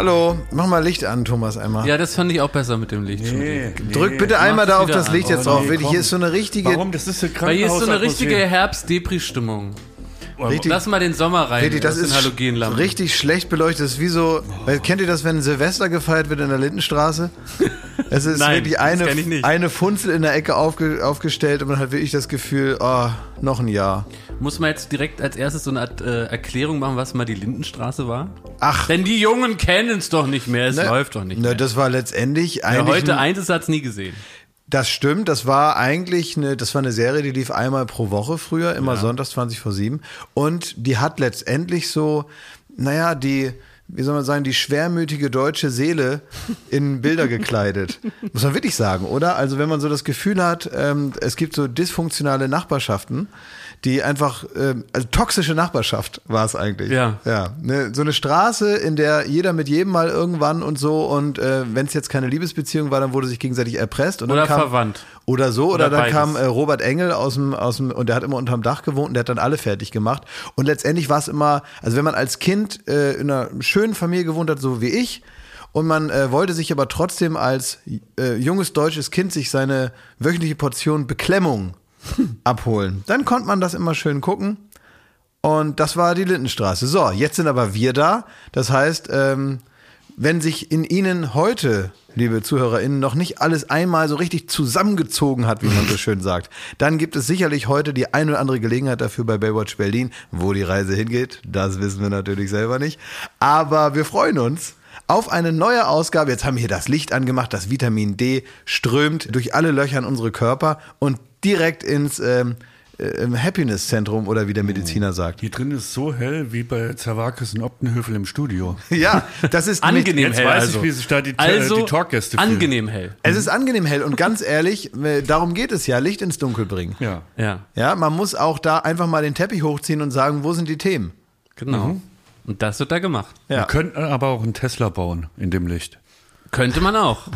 Hallo, mach mal Licht an, Thomas, einmal. Ja, das fand ich auch besser mit dem Licht. Nee, nee. Drück bitte einmal da auf das Licht an. jetzt Oh, drauf. nee, hier ist so eine richtige. Warum? Das ist Weil hier ist so eine richtige. Herbst-Depri-Stimmung. Richtig, Lass mal den Sommer rein. richtig, das den ist Halogenlampen. richtig schlecht beleuchtet. Das ist wie so. Weil, kennt ihr das, wenn Silvester gefeiert wird in der Lindenstraße? Es ist Nein, wirklich das eine, eine Funzel in der Ecke aufge, aufgestellt und man hat wirklich das Gefühl, oh, noch ein Jahr. Muss man jetzt direkt als erstes so eine Art äh, Erklärung machen, was mal die Lindenstraße war? Ach. Denn die Jungen kennen es doch nicht mehr, es Ne? läuft doch nicht Ne, mehr. das war letztendlich Wer eigentlich. heute ein- eins ist, hat's nie gesehen. Das stimmt, das war eigentlich eine, das war eine Serie, die lief einmal pro Woche früher, immer sonntags 20 vor 7. Und die hat letztendlich so, naja, die, wie soll man sagen, die schwermütige deutsche Seele in Bilder gekleidet. Muss man wirklich sagen, oder? Also wenn man so das Gefühl hat, ähm, es gibt so dysfunktionale Nachbarschaften, die einfach, ähm, also toxische Nachbarschaft war es eigentlich. Ja. Ja, ne, so eine Straße, in der jeder mit jedem mal irgendwann und so und äh, wenn es jetzt keine Liebesbeziehung war, dann wurde sich gegenseitig erpresst und Oder dann kam, verwandt. Oder so, oder, Oder dann beides. kam äh, Robert Engel aus dem, aus dem, und der hat immer unterm Dach gewohnt und der hat dann alle fertig gemacht. Und letztendlich war es immer, also wenn man als Kind äh, in einer schönen Familie gewohnt hat, so wie ich, und man äh, wollte sich aber trotzdem als äh, junges deutsches Kind sich seine wöchentliche Portion Beklemmung abholen, dann konnte man das immer schön gucken. Und das war die Lindenstraße. So, jetzt sind aber wir da. Das heißt, ähm, wenn sich in Ihnen heute, liebe ZuhörerInnen, noch nicht alles einmal so richtig zusammengezogen hat, wie man so schön sagt, dann gibt es sicherlich heute die ein oder andere Gelegenheit dafür bei Baywatch Berlin. Wo die Reise hingeht, das wissen wir natürlich selber nicht. Aber wir freuen uns auf eine neue Ausgabe. Jetzt haben wir hier das Licht angemacht, das Vitamin D strömt durch alle Löcher in unsere Körper und direkt ins ähm, äh, Happiness-Zentrum oder wie der Mediziner sagt. Hier drin ist so hell wie bei Zerwakis und Optenhöfel im Studio. Ja, das ist nämlich- Angenehm jetzt hell. weiß ich, also. wie sich da die- also, die Talkgäste fühlen. Angenehm hell. Es ist angenehm hell und ganz ehrlich, äh, darum geht es ja, Licht ins Dunkel bringen. Ja. Ja, Ja, man muss auch da einfach mal den Teppich hochziehen und sagen, wo sind die Themen? genau. Und das wird da gemacht. Ja. Wir könnten aber auch einen Tesla bauen in dem Licht. Könnte man auch.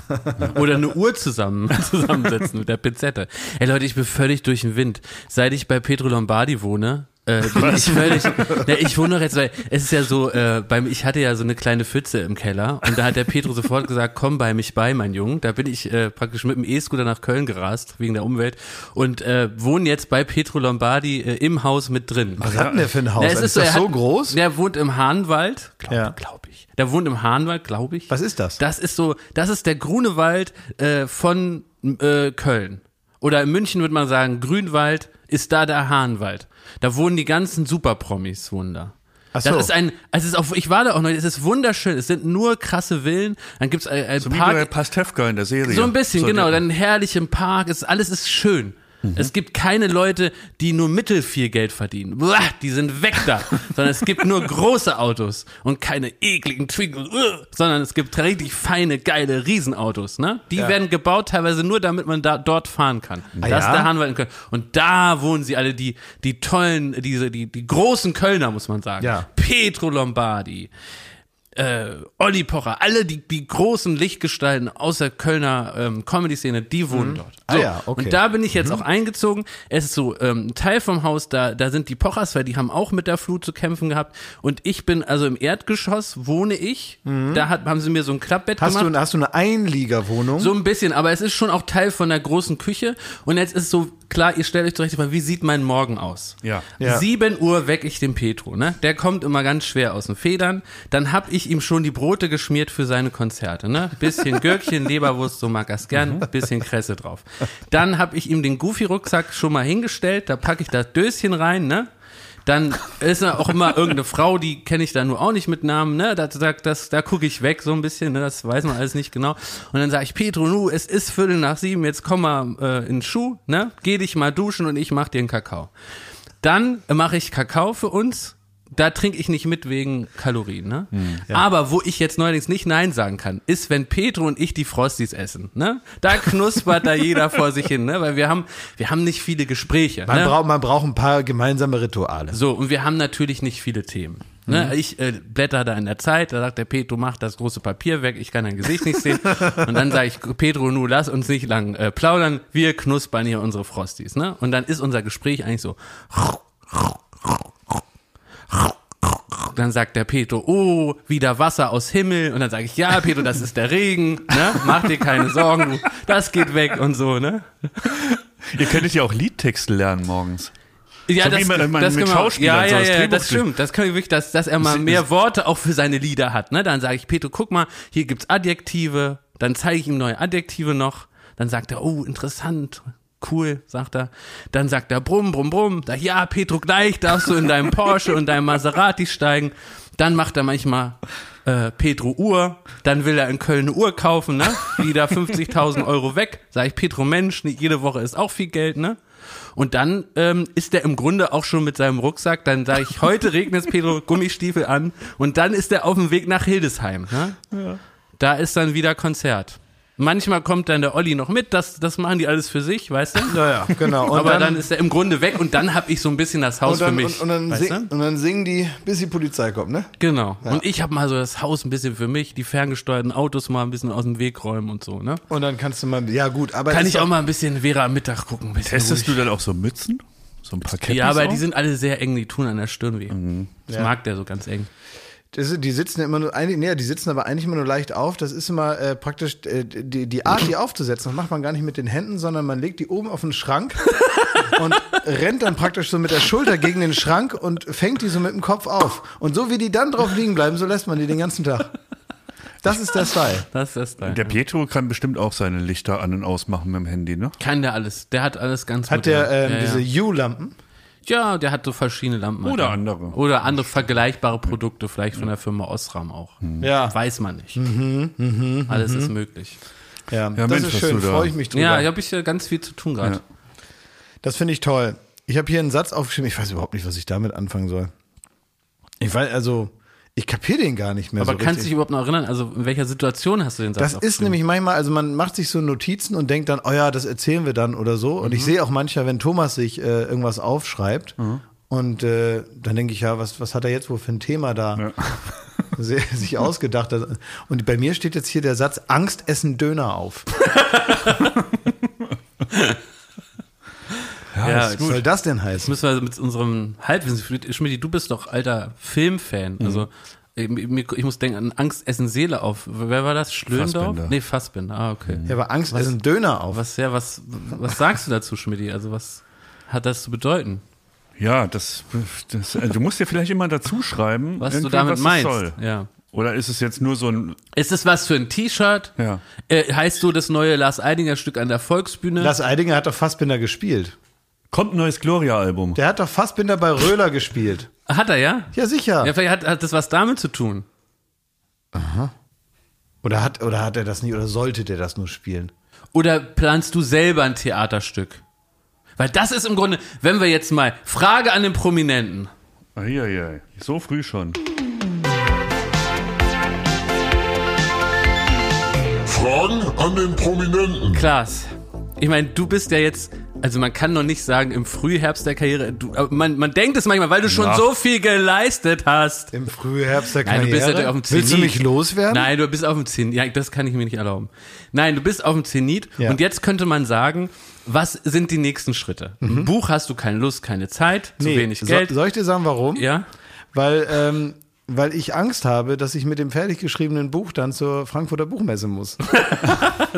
Oder eine Uhr zusammen, zusammensetzen mit der Pinzette. Ey Leute, ich bin völlig durch den Wind. Seit ich bei Pedro Lombardi wohne, äh, ich völlig, ja, ich wohne doch jetzt, weil es ist ja so, äh, beim, ich hatte ja so eine kleine Pfütze im Keller und da hat der Pedro sofort gesagt, komm bei mich bei, mein Junge. Da bin ich äh, praktisch mit dem E-Scooter nach Köln gerast, wegen der Umwelt und äh, wohne jetzt bei Pedro Lombardi äh, im Haus mit drin. Was hat denn der für ein Haus? Ja, ist, das er so hat- groß? Der wohnt im Hahnwald, glaube Ja. glaub ich. Der wohnt im Hahnwald, glaube ich. Was ist das? Das ist so, das ist der Grunewald äh, von äh, Köln. Oder in München würde man sagen, Grünwald ist da der Hahnwald. Da wohnen die ganzen Superpromis, wohnen da. Ach so. Das ist ein, also es ist auch, ich war da auch noch, es ist wunderschön, es sind nur krasse Villen, dann gibt's ein, ein So wie bei Park, Pastewka in der Serie. so ein bisschen, So genau, dann herrlich im Park, es, alles ist schön. Mhm. Es gibt keine Leute, die nur mittel viel Geld verdienen. Buah, die sind weg da. sondern es gibt nur große Autos und keine ekligen Twinkies, uh, sondern es gibt richtig feine, geile Riesenautos. Ne? Die werden gebaut teilweise nur, damit man da dort fahren kann. das ja? der Hahnwald in Köln. Und da wohnen sie alle, die, die tollen, diese, die, die großen Kölner, muss man sagen. Ja. Petro Lombardi äh, Olli Pocher, alle die, die großen Lichtgestalten aus der Kölner ähm, Comedy-Szene, die wohnen dort. Ah ja, okay. Und da bin ich jetzt auch eingezogen. Es ist so ähm, ein Teil vom Haus, da, da sind die Pochers, weil die haben auch mit der Flut zu kämpfen gehabt. Und ich bin, also im Erdgeschoss wohne ich. Da hat, haben sie mir so ein Klappbett Hast gemacht. du, hast du eine Einliegerwohnung? So ein bisschen, aber es ist schon auch Teil von der großen Küche. Und jetzt ist so, klar, ihr stellt euch zurecht, wie sieht mein Morgen aus? Ja. Ja. 7 Uhr weck ich den Petro, ne? Der kommt immer ganz schwer aus den Federn. Dann hab ich ihm schon die Brote geschmiert für seine Konzerte, ne? Bisschen Gürkchen, Leberwurst, so mag er's gern, bisschen Kresse drauf. Dann hab ich ihm den Goofy-Rucksack schon mal hingestellt, da packe ich das Döschen rein, ne? Dann ist da auch immer irgendeine Frau, die kenne ich da nur auch nicht mit Namen, ne? Da, da, das, da gucke ich weg so ein bisschen, ne? Das weiß man alles nicht genau. Und dann sage ich, Petro, nu, es ist Viertel nach sieben, jetzt komm mal äh, in den Schuh, ne? Geh dich mal duschen und ich mach dir einen Kakao. Dann mache ich Kakao für uns. Da trinke ich nicht mit wegen Kalorien, ne? Aber wo ich jetzt neuerdings nicht Nein sagen kann, ist, wenn Petro und ich die Frosties essen, ne? Da knuspert da jeder vor sich hin, ne? Weil wir haben, wir haben nicht viele Gespräche, man, ne? braucht, man braucht ein paar gemeinsame Rituale. So, und wir haben natürlich nicht viele Themen. Ne, ich äh, blätter da in der Zeit, da sagt der Petro, mach das große Papier weg, ich kann dein Gesicht nicht sehen. Und dann sage ich, Petro, nu lass uns nicht lang äh, plaudern, wir knuspern hier unsere Frosties. Ne? Und dann ist unser Gespräch eigentlich so. Dann sagt der Petro, oh, wieder Wasser aus Himmel. Und dann sage ich, ja, Petro, das ist der Regen, ne? Mach dir keine Sorgen, du, das geht weg und so, ne? Ihr könntet ja auch Liedtexte lernen morgens. Ja, So das, man- man das mit genau. Schauspielern ja, ja, ja, das stimmt. Das kann ich wirklich, dass, dass er mal mehr Worte auch für seine Lieder hat. Ne? Dann sage ich, Petro, guck mal, hier gibt's Adjektive. Dann zeige ich ihm neue Adjektive noch. Dann sagt er, oh, interessant. Cool, sagt er. Dann sagt er, brumm, brumm, brumm. Da, ja, Petro, gleich darfst du in deinem Porsche und deinem Maserati steigen. Dann macht er manchmal äh, Petro Uhr. Dann will er in Köln eine Uhr kaufen, ne? Wieder 50.000 Euro weg. Sag ich, Petro, Mensch, nicht jede Woche ist auch viel Geld, ne? Und dann ähm, ist er im Grunde auch schon mit seinem Rucksack. Dann sage ich, heute regnet es Pedro Gummistiefel an. Und dann ist er auf dem Weg nach Hildesheim. Ne? Da ist dann wieder Konzert. Manchmal kommt dann der Olli noch mit, das, das machen die alles für sich, weißt du? Ja, ja, genau. Und Aber dann, ist er im Grunde weg und dann habe ich so ein bisschen das Haus dann, für mich. Und, und, dann weißt sing, du? und dann singen die, bis die Polizei kommt, ne? Genau. Und ich habe mal so das Haus ein bisschen für mich, die ferngesteuerten Autos mal ein bisschen aus dem Weg räumen und so, ne? Und dann kannst du mal, ja gut, aber Kann ich auch mal ein bisschen Vera am Mittag gucken. Ein bisschen Testest ruhig. du dann auch so Mützen? So ein paar Cappies Ja, aber auch? die sind alle sehr eng, die tun an der Stirn weh. Das Ja. mag der so ganz eng. Das ist, die sitzen immer nur, eigentlich, nee, die sitzen aber eigentlich immer nur leicht auf. Das ist immer äh, praktisch äh, die, die Art, die aufzusetzen. Das macht man gar nicht mit den Händen, sondern man legt die oben auf den Schrank und rennt dann praktisch so mit der Schulter gegen den Schrank und fängt die so mit dem Kopf auf. Und so wie die dann drauf liegen bleiben, so lässt man die den ganzen Tag. Das ist der Style. Das ist das Style. Der Pietro kann bestimmt auch seine Lichter an- und ausmachen mit dem Handy, ne? Kann der alles. Der hat alles ganz Hat der ähm, ja, diese ja. U-Lampen? Ja, der hat so verschiedene Lampen. Oder Ja. andere. Oder andere vergleichbare Produkte, vielleicht von der Firma Osram auch. Ja. Weiß man nicht. Mhm, alles ist möglich. Ja, das Mensch, ist schön, da- freue ich mich drüber. Ja, hier habe ich ja ganz viel zu tun gerade. Ja. Das finde ich toll. Ich habe hier einen Satz aufgeschrieben, ich weiß überhaupt nicht, was ich damit anfangen soll. Ich weiß, also, ich kapiere den gar nicht mehr Aber so kannst du dich überhaupt noch erinnern? Also in welcher Situation hast du den Satz Das ist nämlich manchmal, also man macht sich so Notizen und denkt dann, oh ja, das erzählen wir dann oder so. Und Mhm. ich sehe auch manchmal, wenn Thomas sich äh, irgendwas aufschreibt und äh, dann denke ich, ja, was, was hat er jetzt wohl für ein Thema da se- sich ausgedacht. Und bei mir steht jetzt hier der Satz, Angst essen Döner auf. Ja, Was soll das denn Jetzt heißen? müssen wir mit unserem Halbwissen, Schmidt, du bist doch alter Filmfan. Mhm. Also ich, muss denken an Angst essen Seele auf. Wer war das? Schlöndorff? Fassbinder. Nee, Fassbinder. Ah, okay. Ja, aber Angst essen Döner auf. Was, ja, was, was sagst du dazu, Schmidt? Also was hat das zu bedeuten? Ja, das, das also du musst dir vielleicht immer dazu schreiben, Was du damit was meinst? Soll. Ja. Oder ist es jetzt nur so ein, Ist es was für ein T-Shirt? ja. Äh, heißt du das neue Lars Eidinger Stück an der Volksbühne? Lars Eidinger hat doch Fassbinder gespielt. Kommt ein neues Gloria-Album. Der hat doch Fassbinder bei Röhler gespielt. hat er, ja? Ja, sicher. Ja, vielleicht hat, hat das was damit zu tun. Oder hat, oder hat er das nicht, oder sollte der das nur spielen? Oder planst du selber ein Theaterstück? Weil das ist im Grunde, wenn wir jetzt mal, Frage an den Prominenten. Eieiei, so früh schon. Fragen an den Prominenten. Klaas, ich meine, du bist ja jetzt, also man kann noch nicht sagen im Frühherbst der Karriere, du, man, man denkt es manchmal, weil du schon Ja. so viel geleistet hast. Im Frühherbst der Nein, Karriere? du bist natürlich auf dem Zenit. Willst du mich loswerden? Nein, du bist auf dem Zenit. Ja, das kann ich mir nicht erlauben. Nein, du bist auf dem Zenit Ja. und jetzt könnte man sagen, was sind die nächsten Schritte? Ein Buch hast du keine Lust, keine Zeit, zu Nee, wenig so- Geld. Soll ich dir sagen, warum? ja? Weil, ähm, weil ich Angst habe, dass ich mit dem fertig geschriebenen Buch dann zur Frankfurter Buchmesse muss.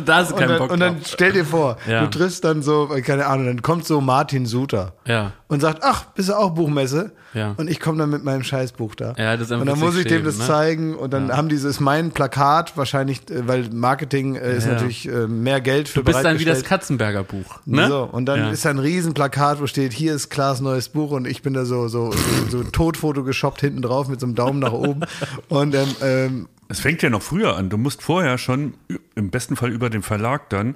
Da Und keinen dann, Bock und dann drauf. stell dir vor, Ja. du triffst dann so, äh, keine Ahnung, dann kommt so Martin Suter Ja. und sagt, ach, bist du auch Buchmesse? Ja. Und ich komme dann mit meinem Scheißbuch da. Ja, das ist und dann muss ich dem das ne? zeigen und dann haben dieses mein Plakat wahrscheinlich, äh, weil Marketing äh, ist Ja. natürlich äh, mehr Geld für Du bist dann wie das. Katzenberger Buch. Ne? So, und dann Ja. ist da ein Riesenplakat, wo steht, hier ist Klaas neues Buch und ich bin da so, so, so, so Totfoto geshoppt hinten drauf mit so einem Daumen nach oben. Und ähm, ähm, Es fängt ja noch früher an. Du musst vorher schon, im besten Fall über den Verlag dann,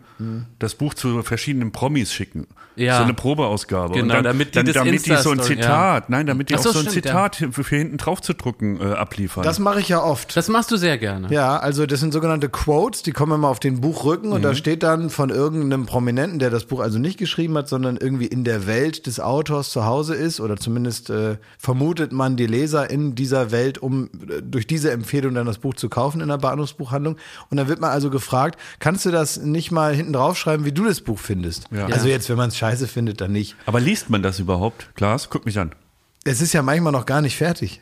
das Buch zu verschiedenen Promis schicken. Ja. So eine Probeausgabe. Genau, Und dann, damit die dann, damit die so ein Zitat, nein, damit die Ach auch so, so ein stimmt, Zitat für, für hinten drauf zu drucken äh, abliefern. das mache ich ja oft. Das machst du sehr gerne. Ja, also das sind sogenannte Quotes, die kommen immer auf den Buchrücken und da steht dann von irgendeinem Prominenten, der das Buch also nicht geschrieben hat, sondern irgendwie in der Welt des Autors zu Hause ist oder zumindest äh, vermutet man die Leser in dieser Welt, um äh, durch diese Empfehlung dann das Buch zu kaufen in der Bahnhofsbuchhandlung. Und dann wird man also gefragt, kannst du das nicht mal hinten draufschreiben, wie du das Buch findest? Ja. Also jetzt, wenn man es scheiße findet, dann nicht. Aber liest man das überhaupt? Klaas, guck mich an. Es ist ja manchmal noch gar nicht fertig.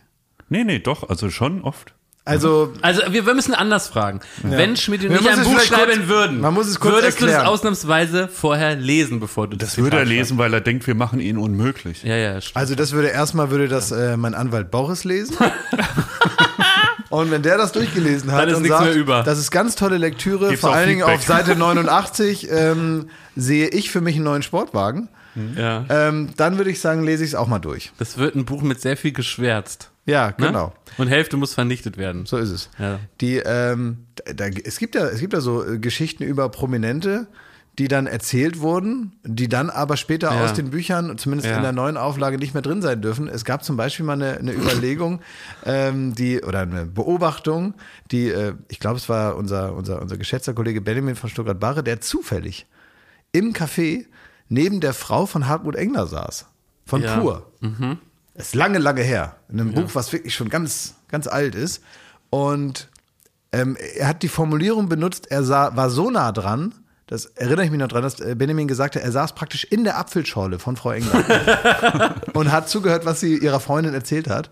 Nee, nee, doch, also schon oft. Also, Also wir, wir müssen anders fragen. Wenn Schmidt und ich ein Buch schreiben kurz- würden, man muss es kurz würdest du erklären. das ausnahmsweise vorher lesen, bevor du das Das würde er lesen, weil er denkt, wir machen ihn unmöglich. Ja, ja, stimmt. also das würde erstmal würde das äh, mein Anwalt Boris lesen. Und wenn der das durchgelesen hat Dann ist und nichts sagt, mehr über. das ist ganz tolle Lektüre, Gibt's vor allen Dingen auf. Seite 89 ähm, sehe ich für mich einen neuen Sportwagen. ja. Ähm, dann würde ich sagen, lese ich es auch mal durch. Das wird ein Buch mit sehr viel geschwärzt. Ja, Ne? genau. Und Hälfte muss vernichtet werden. So ist es. Ja. Die, ähm, da, es gibt ja, es gibt ja so äh, Geschichten über Prominente, die dann erzählt wurden, die dann aber später Ja. aus den Büchern, zumindest Ja. in der neuen Auflage, nicht mehr drin sein dürfen. Es gab zum Beispiel mal eine, eine Überlegung, ähm, die oder eine Beobachtung, die, äh, ich glaube, es war unser unser unser geschätzter Kollege Benjamin von Stuttgart-Barre, der zufällig im Café neben der Frau von Hartmut Engler saß, von Ja. Pur. Ist lange, lange her. In einem Buch, was wirklich schon ganz, ganz alt ist. Und ähm, er hat die Formulierung benutzt, er sah, war so nah dran, das erinnere ich mich noch dran, dass äh, Benjamin gesagt hat, er saß praktisch in der Apfelschorle von Frau Engler und hat zugehört, was sie ihrer Freundin erzählt hat.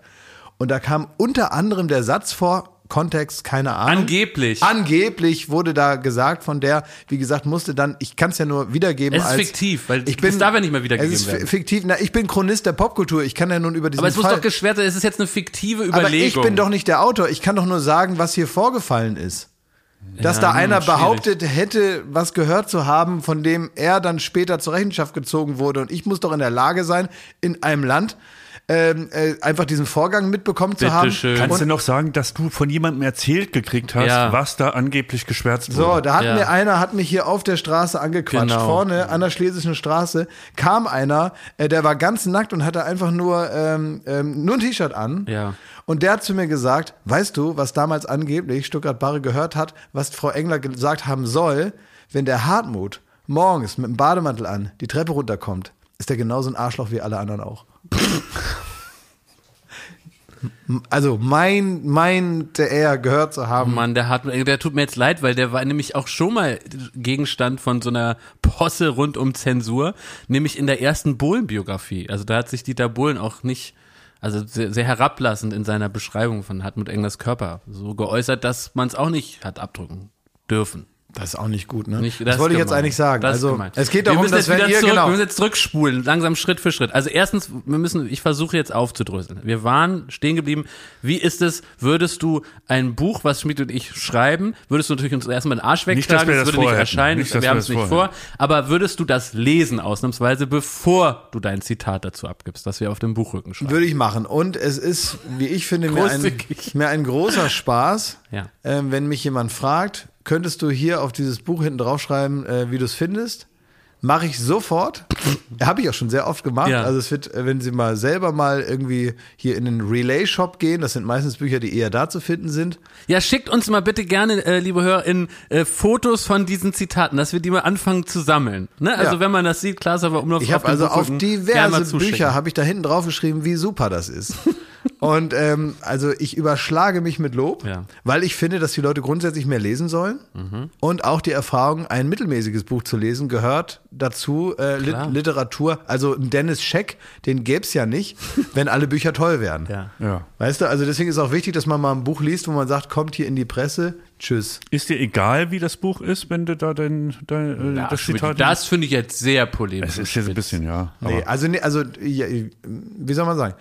Und da kam unter anderem der Satz vor, Kontext, keine Ahnung. Angeblich. Angeblich wurde da gesagt von der, wie gesagt, musste dann, ich kann es ja nur wiedergeben Es ist als. fiktiv, weil ich bin, darf ja nicht mehr wiedergegeben es ist werden. fiktiv. Na, ich bin Chronist der Popkultur. Ich kann ja nun über diesen Aber es muss Fall. doch geschwärzt sein, es ist jetzt eine fiktive aber Überlegung. ich bin doch nicht der Autor. Ich kann doch nur sagen, was hier vorgefallen ist. Dass Ja, da einer schwierig. behauptet hätte, was gehört zu haben, von dem er dann später zur Rechenschaft gezogen wurde. Und ich muss doch in der Lage sein, in einem Land ähm, äh, einfach diesen Vorgang mitbekommen zu Bitte haben. schön. Kannst du noch sagen, dass du von jemandem erzählt gekriegt hast, Ja. was da angeblich geschwärzt So, wurde? da hat Ja. mir einer, hat mich hier auf der Straße angequatscht. Genau. Vorne an der Schlesischen Straße kam einer, äh, der war ganz nackt und hatte einfach nur, ähm, ähm, nur ein T-Shirt an. Ja. Und der hat zu mir gesagt, weißt du, was damals angeblich Stuttgart-Barre gehört hat, was Frau Engler gesagt haben soll, wenn der Hartmut morgens mit dem Bademantel an die Treppe runterkommt, ist der genauso ein Arschloch wie alle anderen auch. Also mein, meinte er gehört zu haben. Mann, der hat, der tut mir jetzt leid, weil der war nämlich auch schon mal Gegenstand von so einer Posse rund um Zensur, nämlich in der ersten Bohlen-Biografie. Also da hat sich Dieter Bohlen auch nicht, also sehr, sehr herablassend in seiner Beschreibung von Hartmut Englers Körper so geäußert, dass man es auch nicht hat abdrücken dürfen. Das ist auch nicht gut, ne? Nicht, das, ist wollte ich jetzt eigentlich sagen. Das also es geht wir darum, müssen dass jetzt wenn wieder ihr zurück, genau wir müssen jetzt zurückspulen, langsam Schritt für Schritt. Also erstens, wir müssen, ich versuche jetzt aufzudröseln. Wir waren stehen geblieben. Wie ist es, würdest du ein Buch, was Schmidt und ich schreiben, würdest du natürlich uns erstmal den Arsch Nicht, dass wegtragen, wir das das würde nicht erscheinen, Nicht, dass wir haben es das nicht vor, aber würdest du das lesen ausnahmsweise, bevor du dein Zitat dazu abgibst, das wir auf dem Buchrücken schreiben? würde ich machen. Und es ist, wie ich finde, mir ein, mir ein großer Spaß, Ja. ähm, wenn mich jemand fragt, könntest du hier auf dieses Buch hinten draufschreiben, äh, wie du es findest? Mache ich sofort. Habe ich auch schon sehr oft gemacht. Ja. Also es wird, äh, wenn Sie mal selber mal irgendwie hier in den Relay-Shop gehen, das sind meistens Bücher, die eher da zu finden sind. Ja, schickt uns mal bitte gerne, äh, liebe HörerInnen, äh, Fotos von diesen Zitaten, dass wir die mal anfangen zu sammeln. Ne? Also Ja. wenn man das sieht, klar, aber Umlauf Ich habe also auf gerne mal diverse. Bücher habe ich da hinten drauf geschrieben, wie super das ist. Und ähm, also ich überschlage mich mit Lob, Ja. weil ich finde, dass die Leute grundsätzlich mehr lesen sollen. Mhm. Und auch die Erfahrung, ein mittelmäßiges Buch zu lesen, gehört dazu äh, Lit. Literatur. Also ein Dennis Scheck, den gäb's ja nicht, wenn alle Bücher toll wären. Ja. Ja. Weißt du, also deswegen ist auch wichtig, dass man mal ein Buch liest, wo man sagt, kommt hier in die Presse, tschüss. Ist dir egal, wie das Buch ist, wenn du da dein, dein äh, Ja, das Zitat das finde ich jetzt sehr polemisch. Es ist jetzt ein bisschen, ja. Nee, also, nee, also ja, wie soll man sagen?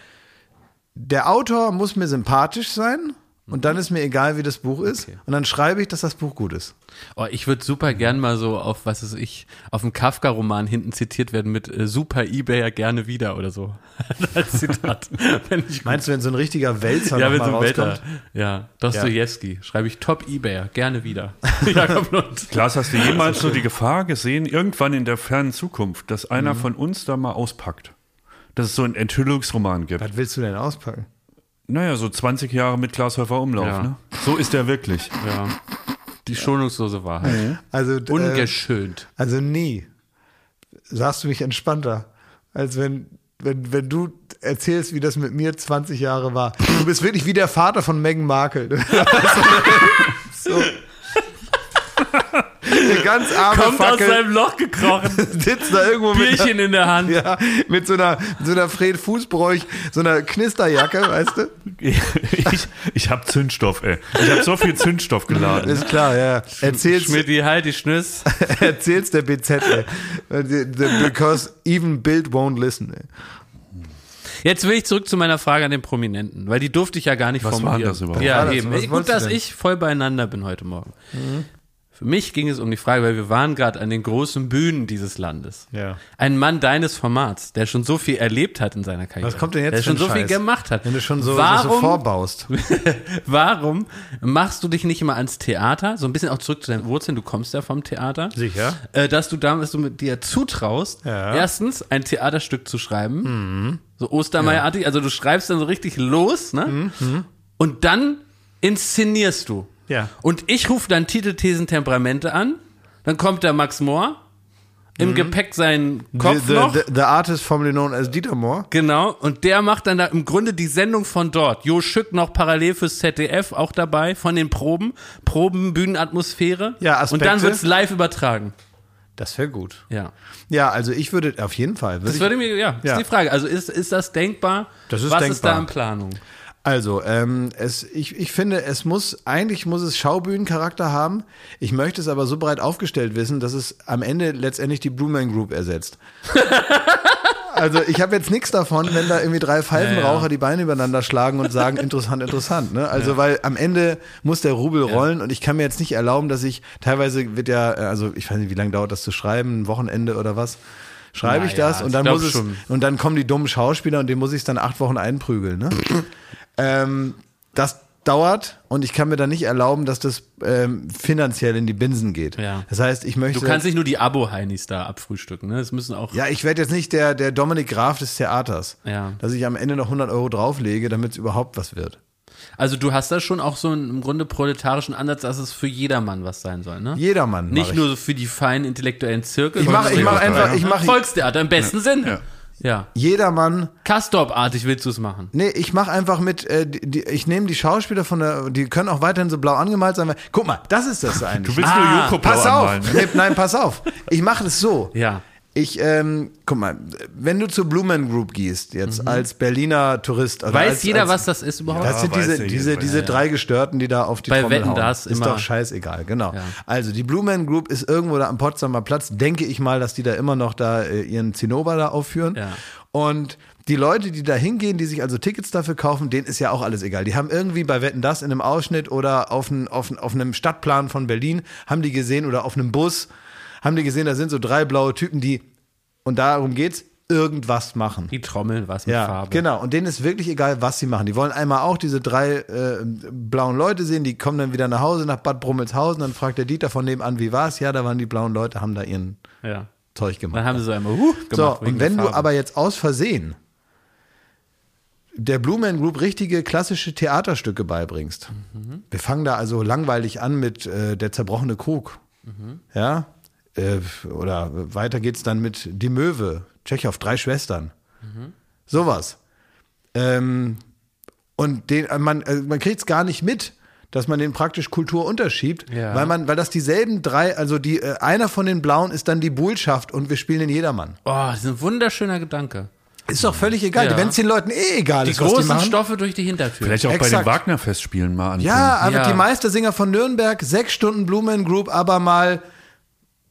Der Autor muss mir sympathisch sein und dann ist mir egal, wie das Buch ist. Und dann schreibe ich, dass das Buch gut ist. Oh, ich würde super gern mal so auf, was ist ich, auf einen Kafka-Roman hinten zitiert werden mit äh, super Ebayer gerne wieder oder so. Als Zitat. wenn ich Meinst du, wenn so ein richtiger Wälzer ja, wenn mal so ein rauskommt? Welter. Ja, Dostoevsky. Schreibe ich Top Ebayer, gerne wieder. Jakob Lund. Klaas, hast du jemals so die Gefahr gesehen, irgendwann in der fernen Zukunft, dass einer von uns da mal auspackt? Dass es so einen Enthüllungsroman gibt. Was willst du denn auspacken? Naja, so 20 Jahre mit Klaas Häufer Umlauf, Ja. ne? So ist er wirklich. Ja. Die schonungslose Wahrheit. Also, äh, Ungeschönt. also nie sagst du mich entspannter, als wenn, wenn, wenn du erzählst, wie das mit mir 20 Jahre war. Du bist wirklich wie der Vater von Meghan Markle. so. Ganz arme Kommt aus Fackel seinem Loch gekrochen. sitzt da irgendwo mit einer, Bierchen in der Hand. ja, mit so einer, so einer Fred Fußbräuch, so einer Knisterjacke, weißt du? Ich, ich habe Zündstoff, ey. Ich habe so viel Zündstoff geladen. Ist klar, ja. Erzähl's, Schmidti, halt die Schnüss. erzähl's der BZ, ey. Because even Bild won't listen, ey. Jetzt will ich zurück zu meiner Frage an den Prominenten, weil die durfte ich ja gar nicht Was war formulieren. das überhaupt? Ja, war das? eben. Was Gut, dass? Mhm. ich voll beieinander bin heute Morgen. Für mich ging es um die Frage, weil wir waren gerade an den großen Bühnen dieses Landes. Ja. Ein Mann deines Formats, der schon so viel erlebt hat in seiner Karriere. Was kommt denn jetzt Der schon so viel Scheiß? gemacht hat. Wenn du schon so, warum, so vorbaust. warum machst du dich nicht immer ans Theater? So ein bisschen auch zurück zu deinen Wurzeln. Du kommst ja vom Theater. Sicher. Äh, dass du damals mit dir zutraust, Ja. Mhm. erstens ein Theaterstück zu schreiben. So Ostermeierartig. Also du schreibst dann so richtig los, ne? Und dann inszenierst du. Mhm. Ja. Und ich rufe dann Titel, Thesen, Temperamente an. Dann kommt der Max Mohr. Im Gepäck sein Kopf Mhm. the, noch. the, the artist formerly known as Dieter Moore. Genau, und der macht dann da im Grunde die Sendung von dort. Jo Schück noch parallel fürs ZDF auch dabei, von den Proben, Proben, Bühnenatmosphäre. Ja, Und Aspekte. dann wird's live übertragen. Das wäre gut. Ja. Ja, also ich würde auf jeden Fall. Würde Das würde mir, ja, Ja. ist die Frage. Also ist, ist das denkbar? Das ist Was ist denkbar. da in Planung? Also, ähm, es, ich, ich finde, es muss, eigentlich muss es Schaubühnencharakter haben. Ich möchte es aber so breit aufgestellt wissen, dass es am Ende letztendlich die Blue Man Group ersetzt. also, ich habe jetzt nichts davon, wenn da irgendwie drei Pfeifenraucher Ja, ja. die Beine übereinander schlagen und sagen, interessant, interessant. Ne? Also, weil am Ende muss der Rubel rollen und ich kann mir jetzt nicht erlauben, dass ich, teilweise wird ja, äh, also ich weiß nicht, wie lange dauert das zu schreiben, ein Wochenende oder was? Schreibe ich das und dann muss es, schon. und dann kommen die dummen Schauspieler und den muss ich dann acht Wochen einprügeln. Ne? ähm, das dauert und ich kann mir dann nicht erlauben, dass das ähm, finanziell in die Binsen geht. Ja. Das heißt, ich möchte. Du kannst nicht nur die Abo-Heinis da abfrühstücken, ne? Es müssen auch. ja, ich werde jetzt nicht der, der Dominik Graf des Theaters, Ja. dass ich am Ende noch 100 Euro drauflege, damit es überhaupt was wird. Also du hast da schon auch so einen im Grunde proletarischen Ansatz, dass es für jedermann was sein soll, ne? Jedermann. Nicht ich. nur so für die feinen intellektuellen Zirkel. Ich mach- sondern ich mach einfach- ich mach- Volkstheater im besten Sinne. Ja. Ja. Jedermann. Castorp-artig willst du es machen. Nee, ich mache einfach mit, äh, die, die, ich nehme die Schauspieler von der, die können auch weiterhin so blau angemalt sein. weil- Guck mal, das ist das eigentlich. Du willst Ah, nur Joko Blau Pass auf! anmalen. Ne? Nee, nein, pass auf. Ich mache das so. Ja. Ich, ähm, guck mal, wenn du zur Blumen Group gehst, jetzt als Berliner Tourist. Oder Mhm. Weiß als, jeder, als, was das ist überhaupt? Das sind diese, diese, jeder. diese Ja, drei Gestörten, die da auf die Bei Trommel Wetten, hauen. das ist immer- doch scheißegal, genau. Ja. Also die Blumen Group ist irgendwo da am Potsdamer Platz, denke ich mal, dass die da immer noch da äh, ihren Zinnober da aufführen. Ja. Und die Leute, die da hingehen, die sich also Tickets dafür kaufen, denen ist ja auch alles egal. Die haben irgendwie bei Wetten das in einem Ausschnitt oder auf, ein, auf, ein, auf einem Stadtplan von Berlin, haben die gesehen oder auf einem Bus, haben die gesehen, da sind so drei blaue Typen, die, und darum geht's, irgendwas machen. Die trommeln was mit Ja, Farbe. genau. Und denen ist wirklich egal, was sie machen. Die wollen einmal auch diese drei äh, blauen Leute sehen, die kommen dann wieder nach Hause, nach Bad Brummelshausen, dann fragt der Dieter von nebenan, wie war's? Ja, da waren die blauen Leute, haben da ihren Ja. Zeug gemacht. Dann haben sie so einmal huh, gemacht. So, und wenn du aber jetzt aus Versehen der Blue Man Group richtige klassische Theaterstücke beibringst. Mhm. Wir fangen da also langweilig an mit äh, der zerbrochene Krug. Mhm. Ja? Äh, oder weiter geht's dann mit Die Möwe, Tschechow, drei Schwestern. Mhm. Sowas. Ähm, und den, äh, man, äh, man kriegt es gar nicht mit, dass man den praktisch Kultur unterschiebt, Ja. weil man, weil das dieselben drei, also die, äh, einer von den Blauen ist dann die Bullschaft und wir spielen den Jedermann. Oh, das ist ein wunderschöner Gedanke. Ist doch völlig egal. Ja. Wenn es den Leuten eh egal Die ist, was die großen. Stoffe durch die Hintertür. Vielleicht auch bei Exakt. den Wagner-Festspielen mal angucken. Ja, aber Ja. die Meistersinger von Nürnberg, sechs Stunden Blumen Group, aber mal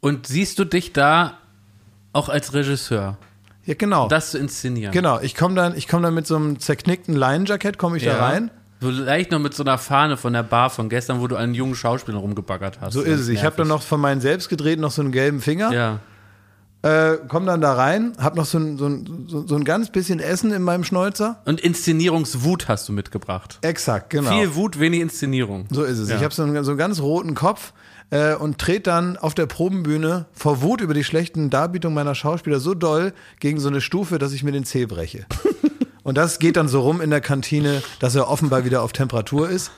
Und siehst du dich da auch als Regisseur, Ja, genau. das zu inszenieren? genau. Ich komme dann, ich komm dann mit so einem zerknickten Leinenjackett, komme ich da rein. Vielleicht noch mit so einer Fahne von der Bar von gestern, wo du einen jungen Schauspieler rumgebaggert hast. So ist es. Ich habe dann noch von meinen selbst gedrehten noch so einen gelben Finger. Ja. Äh, komm dann da rein, hab noch so ein, so, ein, so, so ein ganz bisschen Essen in meinem Schnäuzer. Und Inszenierungswut hast du mitgebracht. Exakt, genau. Viel Wut, wenig Inszenierung. So ist es. Ja. Ich habe so einen, so einen ganz roten Kopf äh, und trete dann auf der Probenbühne vor Wut über die schlechten Darbietungen meiner Schauspieler so doll gegen so eine Stufe, dass ich mir den Zeh breche. und das geht dann so rum in der Kantine, dass er offenbar wieder auf Temperatur ist.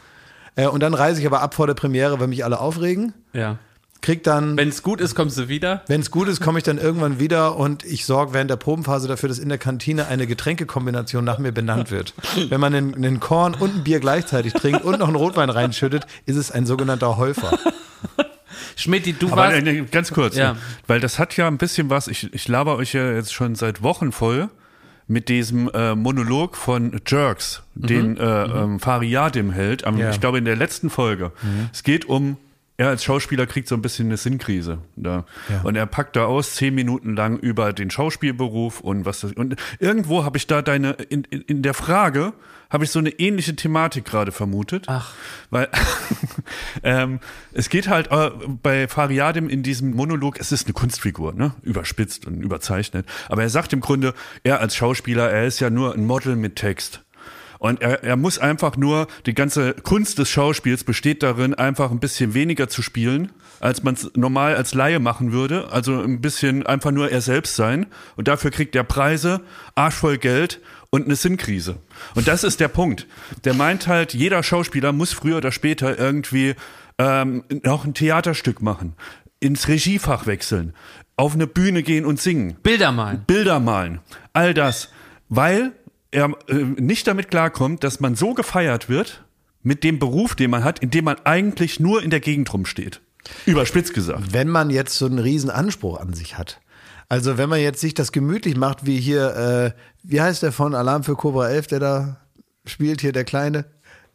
Äh, und dann reise ich aber ab vor der Premiere, weil mich alle aufregen. Ja. Krieg dann Wenn es gut ist, kommst du wieder. Wenn es gut ist, komme ich dann irgendwann wieder und ich sorge während der Probenphase dafür, dass in der Kantine eine Getränkekombination nach mir benannt wird. Wenn man einen, einen Korn und ein Bier gleichzeitig trinkt und noch einen Rotwein reinschüttet, ist es ein sogenannter Häufer. Schmidti, du Aber warst. nee, ganz kurz, Ja. weil das hat ja ein bisschen was, ich, ich laber euch ja jetzt schon seit Wochen voll mit diesem äh, Monolog von Jerks, den äh, ähm, Fariadim hält, am, Ja. ich glaube in der letzten Folge. Es geht um, er als Schauspieler kriegt so ein bisschen eine Sinnkrise. Da. Und er packt da aus, zehn Minuten lang über den Schauspielberuf und was das, und irgendwo habe ich da deine, in, in, in der Frage, habe ich so eine ähnliche Thematik gerade vermutet. Ach. Weil ähm, es geht halt äh, bei Fariadim in diesem Monolog, es ist eine Kunstfigur, ne? Überspitzt und überzeichnet. Aber er sagt im Grunde, er als Schauspieler, er ist ja nur ein Model mit Text. Und er, er muss einfach nur, die ganze Kunst des Schauspiels besteht darin, einfach ein bisschen weniger zu spielen, als man es normal als Laie machen würde. Also ein bisschen einfach nur er selbst sein. Und dafür kriegt er Preise, arschvoll Geld und eine Sinnkrise. Und das ist der Punkt. Der meint halt, jeder Schauspieler muss früher oder später irgendwie ähm, noch ein Theaterstück machen, ins Regiefach wechseln, auf eine Bühne gehen und singen. Bilder malen. Bilder malen, all das, weil er äh, nicht damit klarkommt, dass man so gefeiert wird mit dem Beruf, den man hat, in dem man eigentlich nur in der Gegend rumsteht. Überspitzt gesagt. Wenn man jetzt so einen riesen Anspruch an sich hat. Also wenn man jetzt sich das gemütlich macht, wie hier, äh, wie heißt der von Alarm für Cobra 11, der da spielt, hier der Kleine?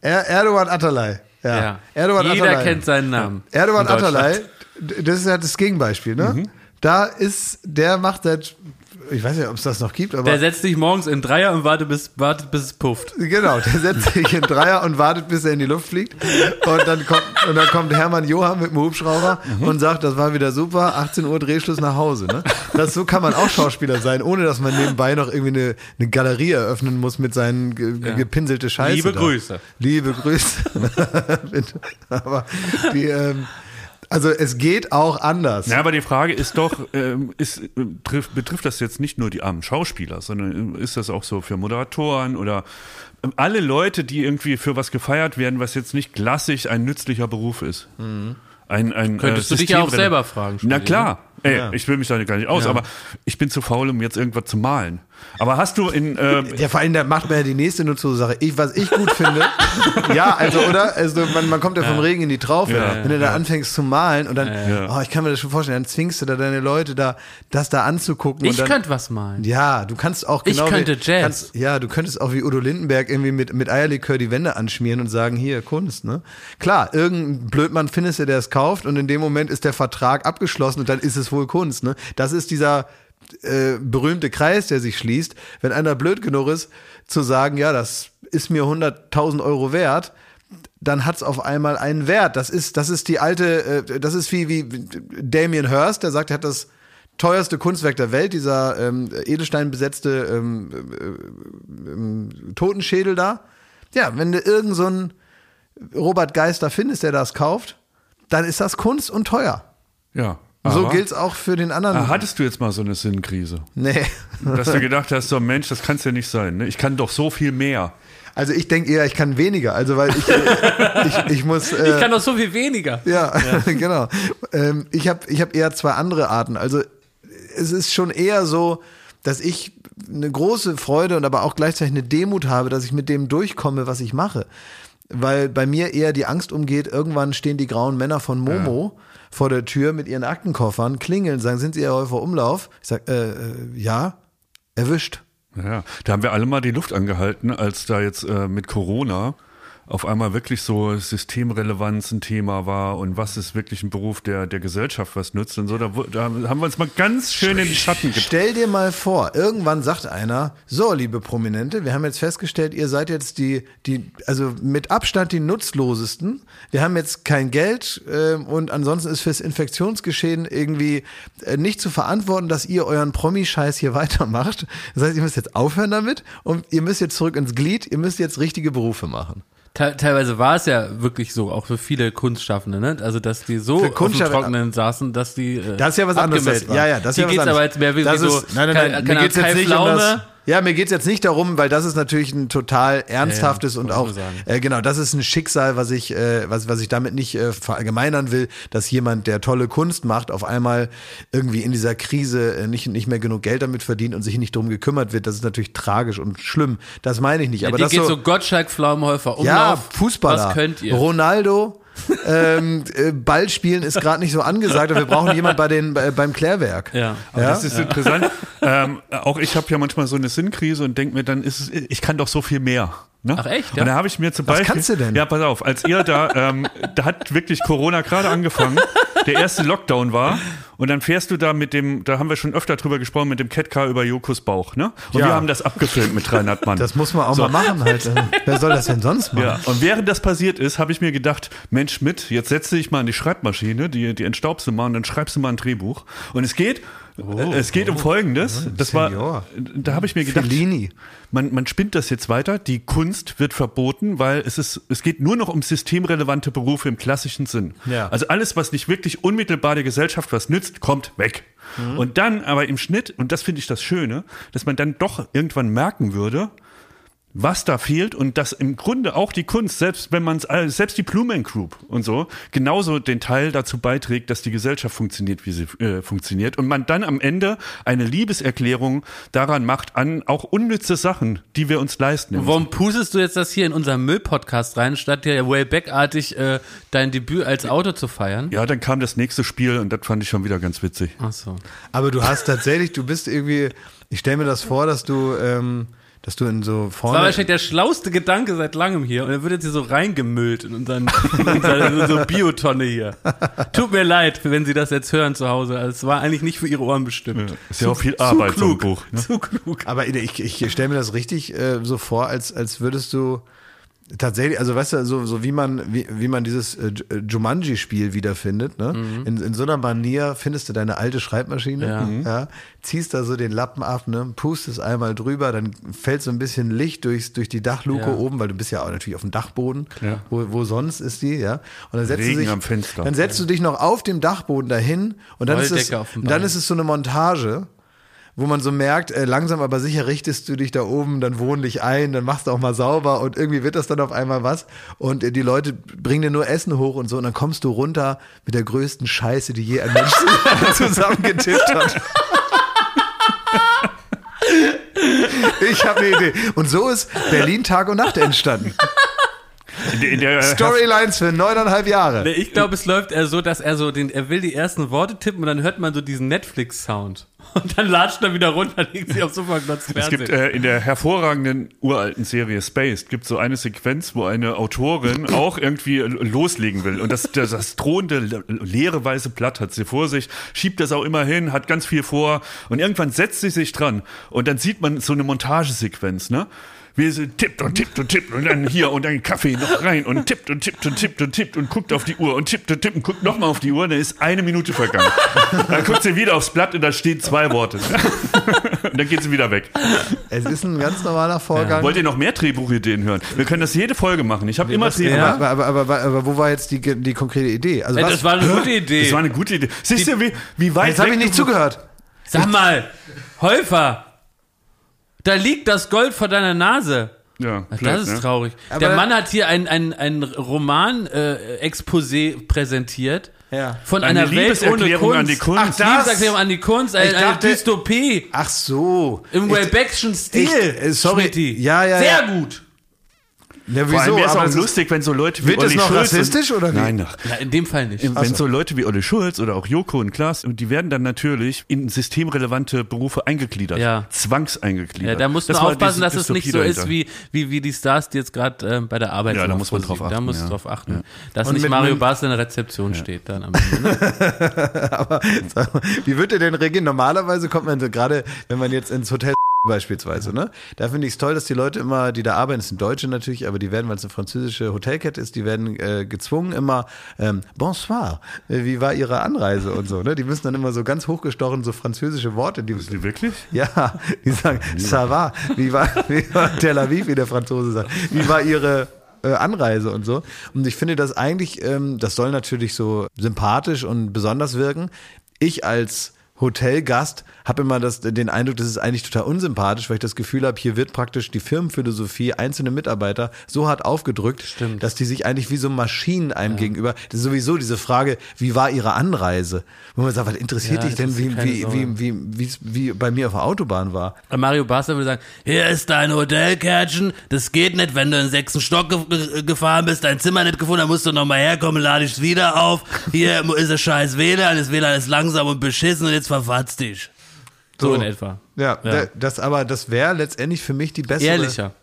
Er Erdogan Atalay. Ja. Ja. Erdogan Jeder Atalay. kennt seinen Namen. Erdogan. Atalay, das ist ja das Gegenbeispiel, ne? Da ist, der macht seit, ich weiß nicht, ob es das noch gibt, aber Der setzt sich morgens in Dreier und wartet, bis, wartet, bis es pufft. genau, der setzt sich in Dreier und wartet, bis er in die Luft fliegt. Und dann kommt, und dann kommt Hermann Johann mit dem Hubschrauber und sagt, das war wieder super, 18 Uhr Drehschluss nach Hause. Ne? Das, so kann man auch Schauspieler sein, ohne dass man nebenbei noch irgendwie eine, eine Galerie eröffnen muss mit seinen ge, ge- gepinselte Scheiße. Liebe da. Grüße. Liebe Grüße. Aber die, ähm, Also es geht auch anders. Ja, aber die Frage ist doch, ähm, ist, äh, trifft, betrifft das jetzt nicht nur die armen Schauspieler, sondern äh, ist das auch so für Moderatoren oder ähm, alle Leute, die irgendwie für was gefeiert werden, was jetzt nicht klassisch ein nützlicher Beruf ist? Ein, ein, Könntest äh, du dich ja auch selber fragen, Na klar. Ey, Ja. ich will mich da gar nicht aus, aber ich bin zu faul, um jetzt irgendwas zu malen. Aber hast du in, äh, Ja, vor allem, da macht man ja die nächste Nutzlose-Sache. Ich, was ich gut finde, ja, also, oder? Also, man, man kommt ja vom Regen in die Traufe. Ja, Wenn du da anfängst zu malen und dann, Ja. oh, ich kann mir das schon vorstellen, dann zwingst du da deine Leute da, das da anzugucken. Ich und dann, könnte was malen. Ja, du kannst auch Ich genau. könnte wie, Jazz. Kannst, ja, du könntest auch wie Udo Lindenberg irgendwie mit, mit Eierlikör die Wände anschmieren und sagen, hier, Kunst, ne? Klar, irgendein Blödmann findest du, der es kauft und in dem Moment ist der Vertrag abgeschlossen und dann ist es wohl Kunst, ne? Das ist dieser äh, berühmte Kreis, der sich schließt. Wenn einer blöd genug ist, zu sagen, ja, das ist mir 100.000 Euro wert, dann hat's auf einmal einen Wert. Das ist, das ist die alte, äh, das ist wie, wie Damien Hirst, der sagt, er hat das teuerste Kunstwerk der Welt, dieser ähm, Edelstein besetzte ähm, äh, ähm, Totenschädel da. Ja, wenn du irgend so Robert Geister findest, der das kauft, dann ist das Kunst und teuer. ja. So aber- gilt's auch für den anderen. Ah, Hattest du jetzt mal so eine Sinnkrise? nee. Dass du gedacht hast, so Mensch, das kann's ja nicht sein. Ne? Ich kann doch so viel mehr. Also ich denke eher, ich kann weniger. Also weil ich, ich, ich muss. Äh, Ich kann doch so viel weniger. Ja, genau. Ähm, ich habe ich hab eher zwei andere Arten. Also es ist schon eher so, dass ich eine große Freude und aber auch gleichzeitig eine Demut habe, dass ich mit dem durchkomme, was ich mache. Weil bei mir eher die Angst umgeht, irgendwann stehen die grauen Männer von Momo vor der Tür mit ihren Aktenkoffern, klingeln, sagen, sind Sie Herr Häufer Umlauf? Ich sage, äh, äh, ja, erwischt. Ja, da haben wir alle mal die Luft angehalten, als da jetzt äh, mit Corona auf einmal wirklich so Systemrelevanz ein Thema war und was ist wirklich ein Beruf, der der Gesellschaft was nützt und so. Da, da haben wir uns mal ganz schön in die Schatten gebracht. Stell dir mal vor, irgendwann sagt einer, so, liebe Prominente, wir haben jetzt festgestellt, ihr seid jetzt die, die, also mit Abstand die nutzlosesten. Wir haben jetzt kein Geld ähm, und ansonsten ist fürs Infektionsgeschehen irgendwie äh, nicht zu verantworten, dass ihr euren Promi-Scheiß hier weitermacht. Das heißt, ihr müsst jetzt aufhören damit und ihr müsst jetzt zurück ins Glied, ihr müsst jetzt richtige Berufe machen. Te teilweise war es ja wirklich so, auch für viele Kunstschaffende, ne? Also, dass die so auf dem Trockenen saßen, dass die. Äh, Das ist ja was anderes. Das, ja, ja, das ist Hier ja was geht's anderes. aber jetzt mehr wie das so. ist, nein, nein, nein, keine- mir geht's jetzt nicht um das. Ja, mir geht's jetzt nicht darum, weil das ist natürlich ein total ernsthaftes und wollte auch äh, genau, das ist ein Schicksal, was ich äh, was was ich damit nicht äh, verallgemeinern will, dass jemand, der tolle Kunst macht, auf einmal irgendwie in dieser Krise äh, nicht nicht mehr genug Geld damit verdient und sich nicht drum gekümmert wird. Das ist natürlich tragisch und schlimm. Das meine ich nicht, aber Dir das geht so, so Gottschalk, Pflaumenhäufer, Umlauf. ja, Fußballer. Was könnt ihr? Ronaldo ähm, äh, Ball spielen ist gerade nicht so angesagt, aber wir brauchen jemand bei den bei, beim Klärwerk. Ja. Aber Ja? das ist interessant. ähm, auch ich habe ja manchmal so eine Sinnkrise und denke mir, dann ist es, ich kann doch so viel mehr. Ne? Ach, echt, ja? Und da habe ich mir zum Was Beispiel. kannst du denn? Ja, pass auf, als ihr da, ähm, da hat wirklich Corona gerade angefangen, der erste Lockdown war. Und dann fährst du da mit dem, da haben wir schon öfter drüber gesprochen, mit dem Catcar über Jokos Bauch, ne? Und Ja. wir haben das abgefilmt mit 300 Mann. Das muss man auch mal machen halt. Wer soll das denn sonst machen? Ja, und während das passiert ist, habe ich mir gedacht, Mensch Schmidt, jetzt setz dich mal an die Schreibmaschine, die, die entstaubst du mal und dann schreibst du mal ein Drehbuch. Und es geht, äh, es geht um Folgendes. Das Oh, Senior. war, da habe ich mir gedacht, Fellini. man, man spinnt das jetzt weiter. Die Kunst wird verboten, weil es ist, es geht nur noch um systemrelevante Berufe im klassischen Sinn. Ja. Also alles, was nicht wirklich unmittelbar der Gesellschaft was nützt, kommt weg. Und dann aber im Schnitt, und das finde ich das Schöne, dass man dann doch irgendwann merken würde, was da fehlt und dass im Grunde auch die Kunst, selbst wenn man es, selbst die Blumen Group und so, genauso den Teil dazu beiträgt, dass die Gesellschaft funktioniert, wie sie äh, funktioniert und man dann am Ende eine Liebeserklärung daran macht an auch unnütze Sachen, die wir uns leisten. Warum pustest du jetzt das hier in unseren Müll-Podcast rein, statt dir Wayback-artig äh, dein Debüt als Auto zu feiern? Ja, dann kam das nächste Spiel und das fand ich schon wieder ganz witzig. Ach so. Aber du hast tatsächlich, du bist irgendwie, ich stelle mir das vor, dass du, ähm, dass du in so Das war vorne. wahrscheinlich der schlauste Gedanke seit langem hier und er wird jetzt hier so reingemüllt in unseren, in unsere, unsere Biotonne hier. Tut mir leid, wenn Sie das jetzt hören zu Hause. Also, Es war eigentlich nicht für Ihre Ohren bestimmt. Ist ja auch viel Arbeit, so ein klug, Buch. Ne? Zu klug. Aber ich, ich stelle mir das richtig äh, so vor, als, als würdest du Tatsächlich, also weißt du, so, so wie man, wie, wie man dieses äh, äh, Jumanji-Spiel wiederfindet, ne? In, in so einer Manier findest du deine alte Schreibmaschine, Ja. ja. ziehst da so den Lappen ab, ne? pustest einmal drüber, dann fällt so ein bisschen Licht durchs, durch die Dachluke Ja. oben, weil du bist ja auch natürlich auf dem Dachboden. Ja. Wo, wo sonst ist die, ja? Und dann setzt Regen du dich, am Fenster. dann setzt du dich noch auf dem Dachboden dahin und dann ist es, dann ist es so eine Montage, wo man so merkt, äh, langsam aber sicher richtest du dich da oben dann wohnlich ein, dann machst du auch mal sauber und irgendwie wird das dann auf einmal was und äh, die Leute bringen dir nur Essen hoch und so und dann kommst du runter mit der größten Scheiße, die je ein Mensch zusammengetippt hat. Ich habe eine Idee. Und so ist Berlin Tag und Nacht entstanden. In der, in der, Storylines für neuneinhalb Jahre. Nee, Ich glaube, es läuft eher so, dass er so den, er will die ersten Worte tippen und dann hört man so diesen Netflix-Sound. Und dann latscht er wieder runter, legt sich aufs Sofa und glotzt Es gibt äh, in der hervorragenden uralten Serie Space gibt so eine Sequenz, wo eine Autorin auch irgendwie loslegen will und das, das, das drohende le- leere weiße Blatt hat sie vor sich, schiebt das auch immer hin, hat ganz viel vor und irgendwann setzt sie sich dran und dann sieht man so eine Montagesequenz, ne? Wie sie tippt und tippt und tippt und dann hier und dann Kaffee noch rein und tippt und tippt und tippt und tippt und guckt auf die Uhr und tippt und tippt und guckt nochmal auf die Uhr, dann ist eine Minute vergangen. Dann guckt sie wieder aufs Blatt und da stehen zwei Worte. Und dann geht sie wieder weg. Es ist ein ganz normaler Vorgang. Wollt ihr noch mehr Drehbuchideen hören? Wir können das jede Folge machen. Ich habe immer Drehbuch. aber, aber, aber, aber, aber wo war jetzt die, die konkrete Idee? Also Ey, was, das war eine gute Idee. Das war eine gute Idee. Siehst du, wie, wie weit jetzt habe ich nicht zugehört. Sag mal, Häufer, da liegt das Gold vor deiner Nase. Ja, Das blöd, ist ne? traurig. Aber- Der Mann hat hier ein, ein, ein Roman-Exposé präsentiert. Ja. Von Eine einer Welt ohne Kunst. an die Kunst. Ach, das- Liebeserklärung an die Kunst, eine, dachte- Dystopie. Ach so. Im Wellbeckschen Stil. ich- äh, sorry. Schmitty. Ja, ja, Sehr ja. gut. Ja, Vor allem wieso? wäre es auch das lustig, wenn so Leute wie Wird das Olli noch Schulz rassistisch oder wie? Nein, ach. Na, in dem Fall nicht. Wenn so Leute wie Olli Schulz oder auch Joko und Klaas, die werden dann natürlich in systemrelevante Berufe eingegliedert. Ja. Zwangseingeliedert. Ja, da musst du Das aufpassen, dass es nicht so ist wie, wie, wie die Stars, die jetzt gerade ähm, bei der Arbeit Ja, sind da auf muss man drauf. Da achten, musst du ja. drauf achten. Dass Und nicht Mario Basler in der Rezeption steht dann am Ende. Ne? Aber sag mal, wie wird er denn reagieren? Normalerweise kommt man so gerade, wenn man jetzt ins Hotel beispielsweise, ne? Da finde ich es toll, dass die Leute immer, die da arbeiten, das sind Deutsche natürlich, aber die werden, weil es eine französische Hotelkette ist, die werden äh, gezwungen immer ähm, Bonsoir, äh, wie war ihre Anreise und so, ne? Die müssen dann immer so ganz hochgestochen so französische Worte, die Die wirklich? ja, die sagen, ça va, wie war, wie war Tel Aviv, wie der Franzose sagt, wie war ihre äh, Anreise und so. Und ich finde das eigentlich, ähm, das soll natürlich so sympathisch und besonders wirken. Ich als Hotelgast habe immer das, den Eindruck, das ist eigentlich total unsympathisch, weil ich das Gefühl habe, hier wird praktisch die Firmenphilosophie einzelne Mitarbeiter so hart aufgedrückt, Stimmt. dass die sich eigentlich wie so Maschinen einem gegenüber, das ist sowieso diese Frage, wie war ihre Anreise? Wo man sagt, was interessiert Ja, dich denn, wie, wie, wie, wie, wie, wie bei mir auf der Autobahn war? Mario Basler würde sagen, hier ist dein Hotelkärtchen, das geht nicht, wenn du in den sechsten Stock ge ge gefahren bist, dein Zimmer nicht gefunden, dann musst du nochmal herkommen, lade ich wieder auf, hier ist das scheiß WLAN, das WLAN ist langsam und beschissen und jetzt verfatzt dich. So, in etwa. Ja, Ja. da- das aber, das wäre letztendlich für mich die bessere. Ehrlicher.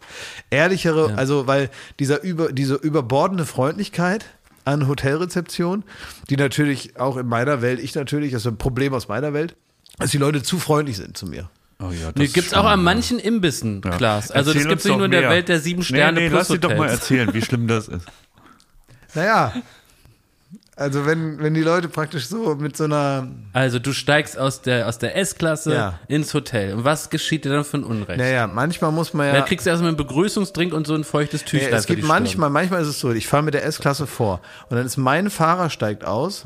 Ehrlichere, also, weil dieser über, diese überbordende Freundlichkeit an Hotelrezeption, die natürlich auch in meiner Welt, ich natürlich, das ist ein Problem aus meiner Welt, dass die Leute zu freundlich sind zu mir. Oh ja, das Nee, gibt's schon- auch an manchen Imbissen, Ja. Klaas. Also Erzähl das gibt's uns nicht nur in der. Welt der sieben Sterne nee, nee, plus lass dir doch mal erzählen, wie schlimm das ist. Naja. Also wenn, wenn die Leute praktisch so mit so einer, Also du steigst aus der, aus der S-Klasse Ja. ins Hotel. Und was geschieht dir dann für ein Unrecht? naja, manchmal muss man ja. Da kriegst du erstmal einen Begrüßungsdrink und so ein feuchtes Ja, Tüchlein es für gibt manchmal, manchmal ist es so, ich fahre mit der S-Klasse vor und dann ist mein Fahrer steigt aus,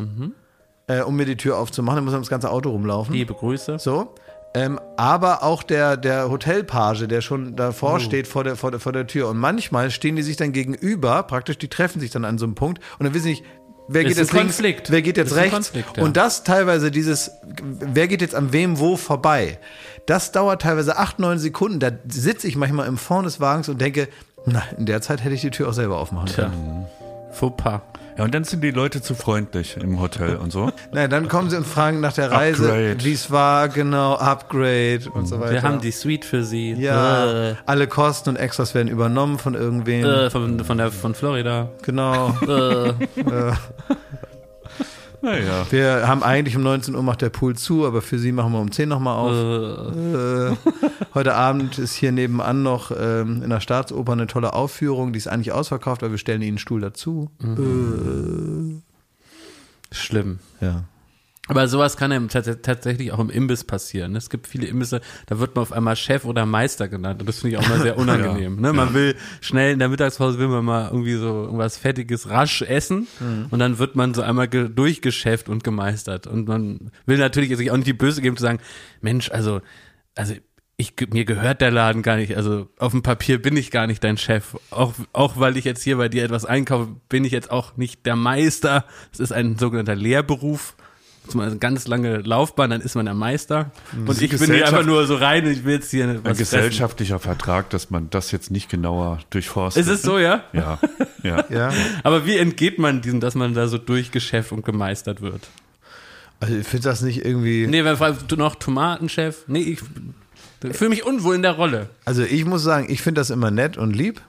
äh, um mir die Tür aufzumachen, dann muss er das ganze Auto rumlaufen. Liebe Grüße. So. Ähm, aber auch der, der Hotelpage, der schon Oh. davor steht vor der, vor, der, vor der Tür. Und manchmal stehen die sich dann gegenüber, praktisch, die treffen sich dann an so einem Punkt und dann wissen nicht, wer geht jetzt links, Konflikt. wer geht jetzt rechts. Konflikt, ja. Und das teilweise dieses, wer geht jetzt an wem wo vorbei. Das dauert teilweise acht, neun Sekunden. Da sitze ich manchmal im Fond des Wagens und denke, na, in der Zeit hätte ich die Tür auch selber aufmachen Tja. können. Fauxpas. Ja, und dann sind die Leute zu freundlich im Hotel und so. Naja, dann kommen sie und fragen nach der Reise, wie es war, genau, Upgrade und so weiter. Wir haben die Suite für sie. Ja, Äh, alle Kosten und Extras werden übernommen von irgendwem. äh, von, von, der, von Florida. Genau. Äh, Naja. Wir haben eigentlich um 19 Uhr macht der Pool zu, aber für Sie machen wir um 10 nochmal auf. Äh, heute Abend ist hier nebenan noch ähm, in der Staatsoper eine tolle Aufführung. Die ist eigentlich ausverkauft, aber wir stellen Ihnen einen Stuhl dazu. Schlimm. Ja. Aber sowas kann ja tats- tatsächlich auch im Imbiss passieren. Es gibt viele Imbisse, da wird man auf einmal Chef oder Meister genannt. Und das finde ich auch mal sehr unangenehm. ne? Man will schnell in der Mittagspause will man mal irgendwie so irgendwas Fettiges rasch essen und dann wird man so einmal ge- durchgeschäft und gemeistert. Und man will natürlich sich auch nicht die Böse geben zu sagen, Mensch, also, also ich, mir gehört der Laden gar nicht. Also auf dem Papier bin ich gar nicht dein Chef. Auch, auch weil ich jetzt hier bei dir etwas einkaufe, bin ich jetzt auch nicht der Meister. Es ist ein sogenannter Lehrberuf. Zum Beispiel eine ganz lange Laufbahn, dann ist man der Meister. Und ich bin hier einfach nur so rein und ich will jetzt hier Ein was fressen. gesellschaftlicher Vertrag, dass man das jetzt nicht genauer durchforstet. Ist es so, ja? Ja, ja. ja. Aber wie entgeht man diesem, dass man da so durchgeschäft und gemeistert wird? Also ich finde das nicht irgendwie. Nee, fragt, du noch Tomatenchef? Nee, ich fühle mich unwohl in der Rolle. Also ich muss sagen, ich finde das immer nett und lieb.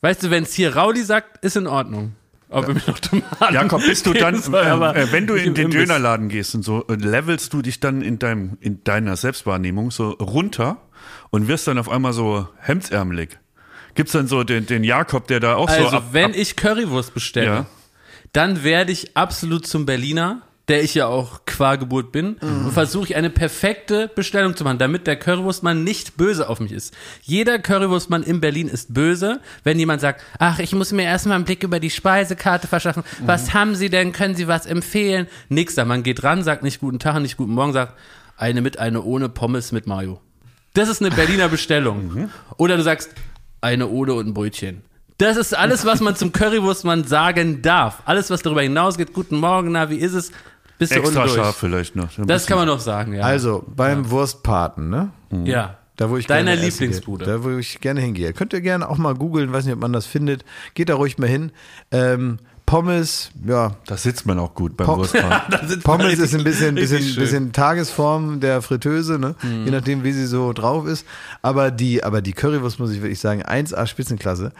Weißt du, wenn es hier Raudi sagt, ist in Ordnung. Ob er mir noch Tomaten Jakob, bist du dann, soll, äh, wenn du in den Imbiss. Dönerladen gehst und so, äh, levelst du dich dann in deinem, in deiner Selbstwahrnehmung so runter und wirst dann auf einmal so hemdsärmelig. Gibt's dann so den, den Jakob, der da auch Also, so ab, wenn ab, ich Currywurst bestelle, Ja. dann werde ich absolut zum Berliner, der ich ja auch qua Geburt bin, Mhm. und versuche ich eine perfekte Bestellung zu machen, damit der Currywurstmann nicht böse auf mich ist. Jeder Currywurstmann in Berlin ist böse, wenn jemand sagt, ach, ich muss mir erstmal einen Blick über die Speisekarte verschaffen. Mhm. Was haben Sie denn? Können Sie was empfehlen? Nix da. Man geht ran, sagt nicht guten Tag, nicht guten Morgen, sagt eine mit, eine ohne Pommes mit Mayo. Das ist eine Berliner Bestellung. Mhm. Oder du sagst eine ohne und ein Brötchen. Das ist alles, was man zum Currywurstmann sagen darf. Alles, was darüber hinausgeht. Guten Morgen, na, wie ist es? Bist du extra durch. scharf vielleicht noch. Ein Das bisschen- kann man noch sagen, ja. Also beim Wurstpaten, ne? ja. Da, wo ich Deiner Lieblingsbude. Gehe. Da, wo ich gerne hingehe. Könnt ihr gerne auch mal googeln, weiß nicht, ob man das findet. Geht da ruhig mal hin. Ähm, Pommes, ja, Da sitzt man auch gut beim Pom- Pommes richtig- ist ein bisschen, bisschen, bisschen Tagesform der Fritteuse, ne? Mhm. je nachdem, wie sie so drauf ist. Aber die, aber die Currywurst muss ich wirklich sagen, 1A Spitzenklasse.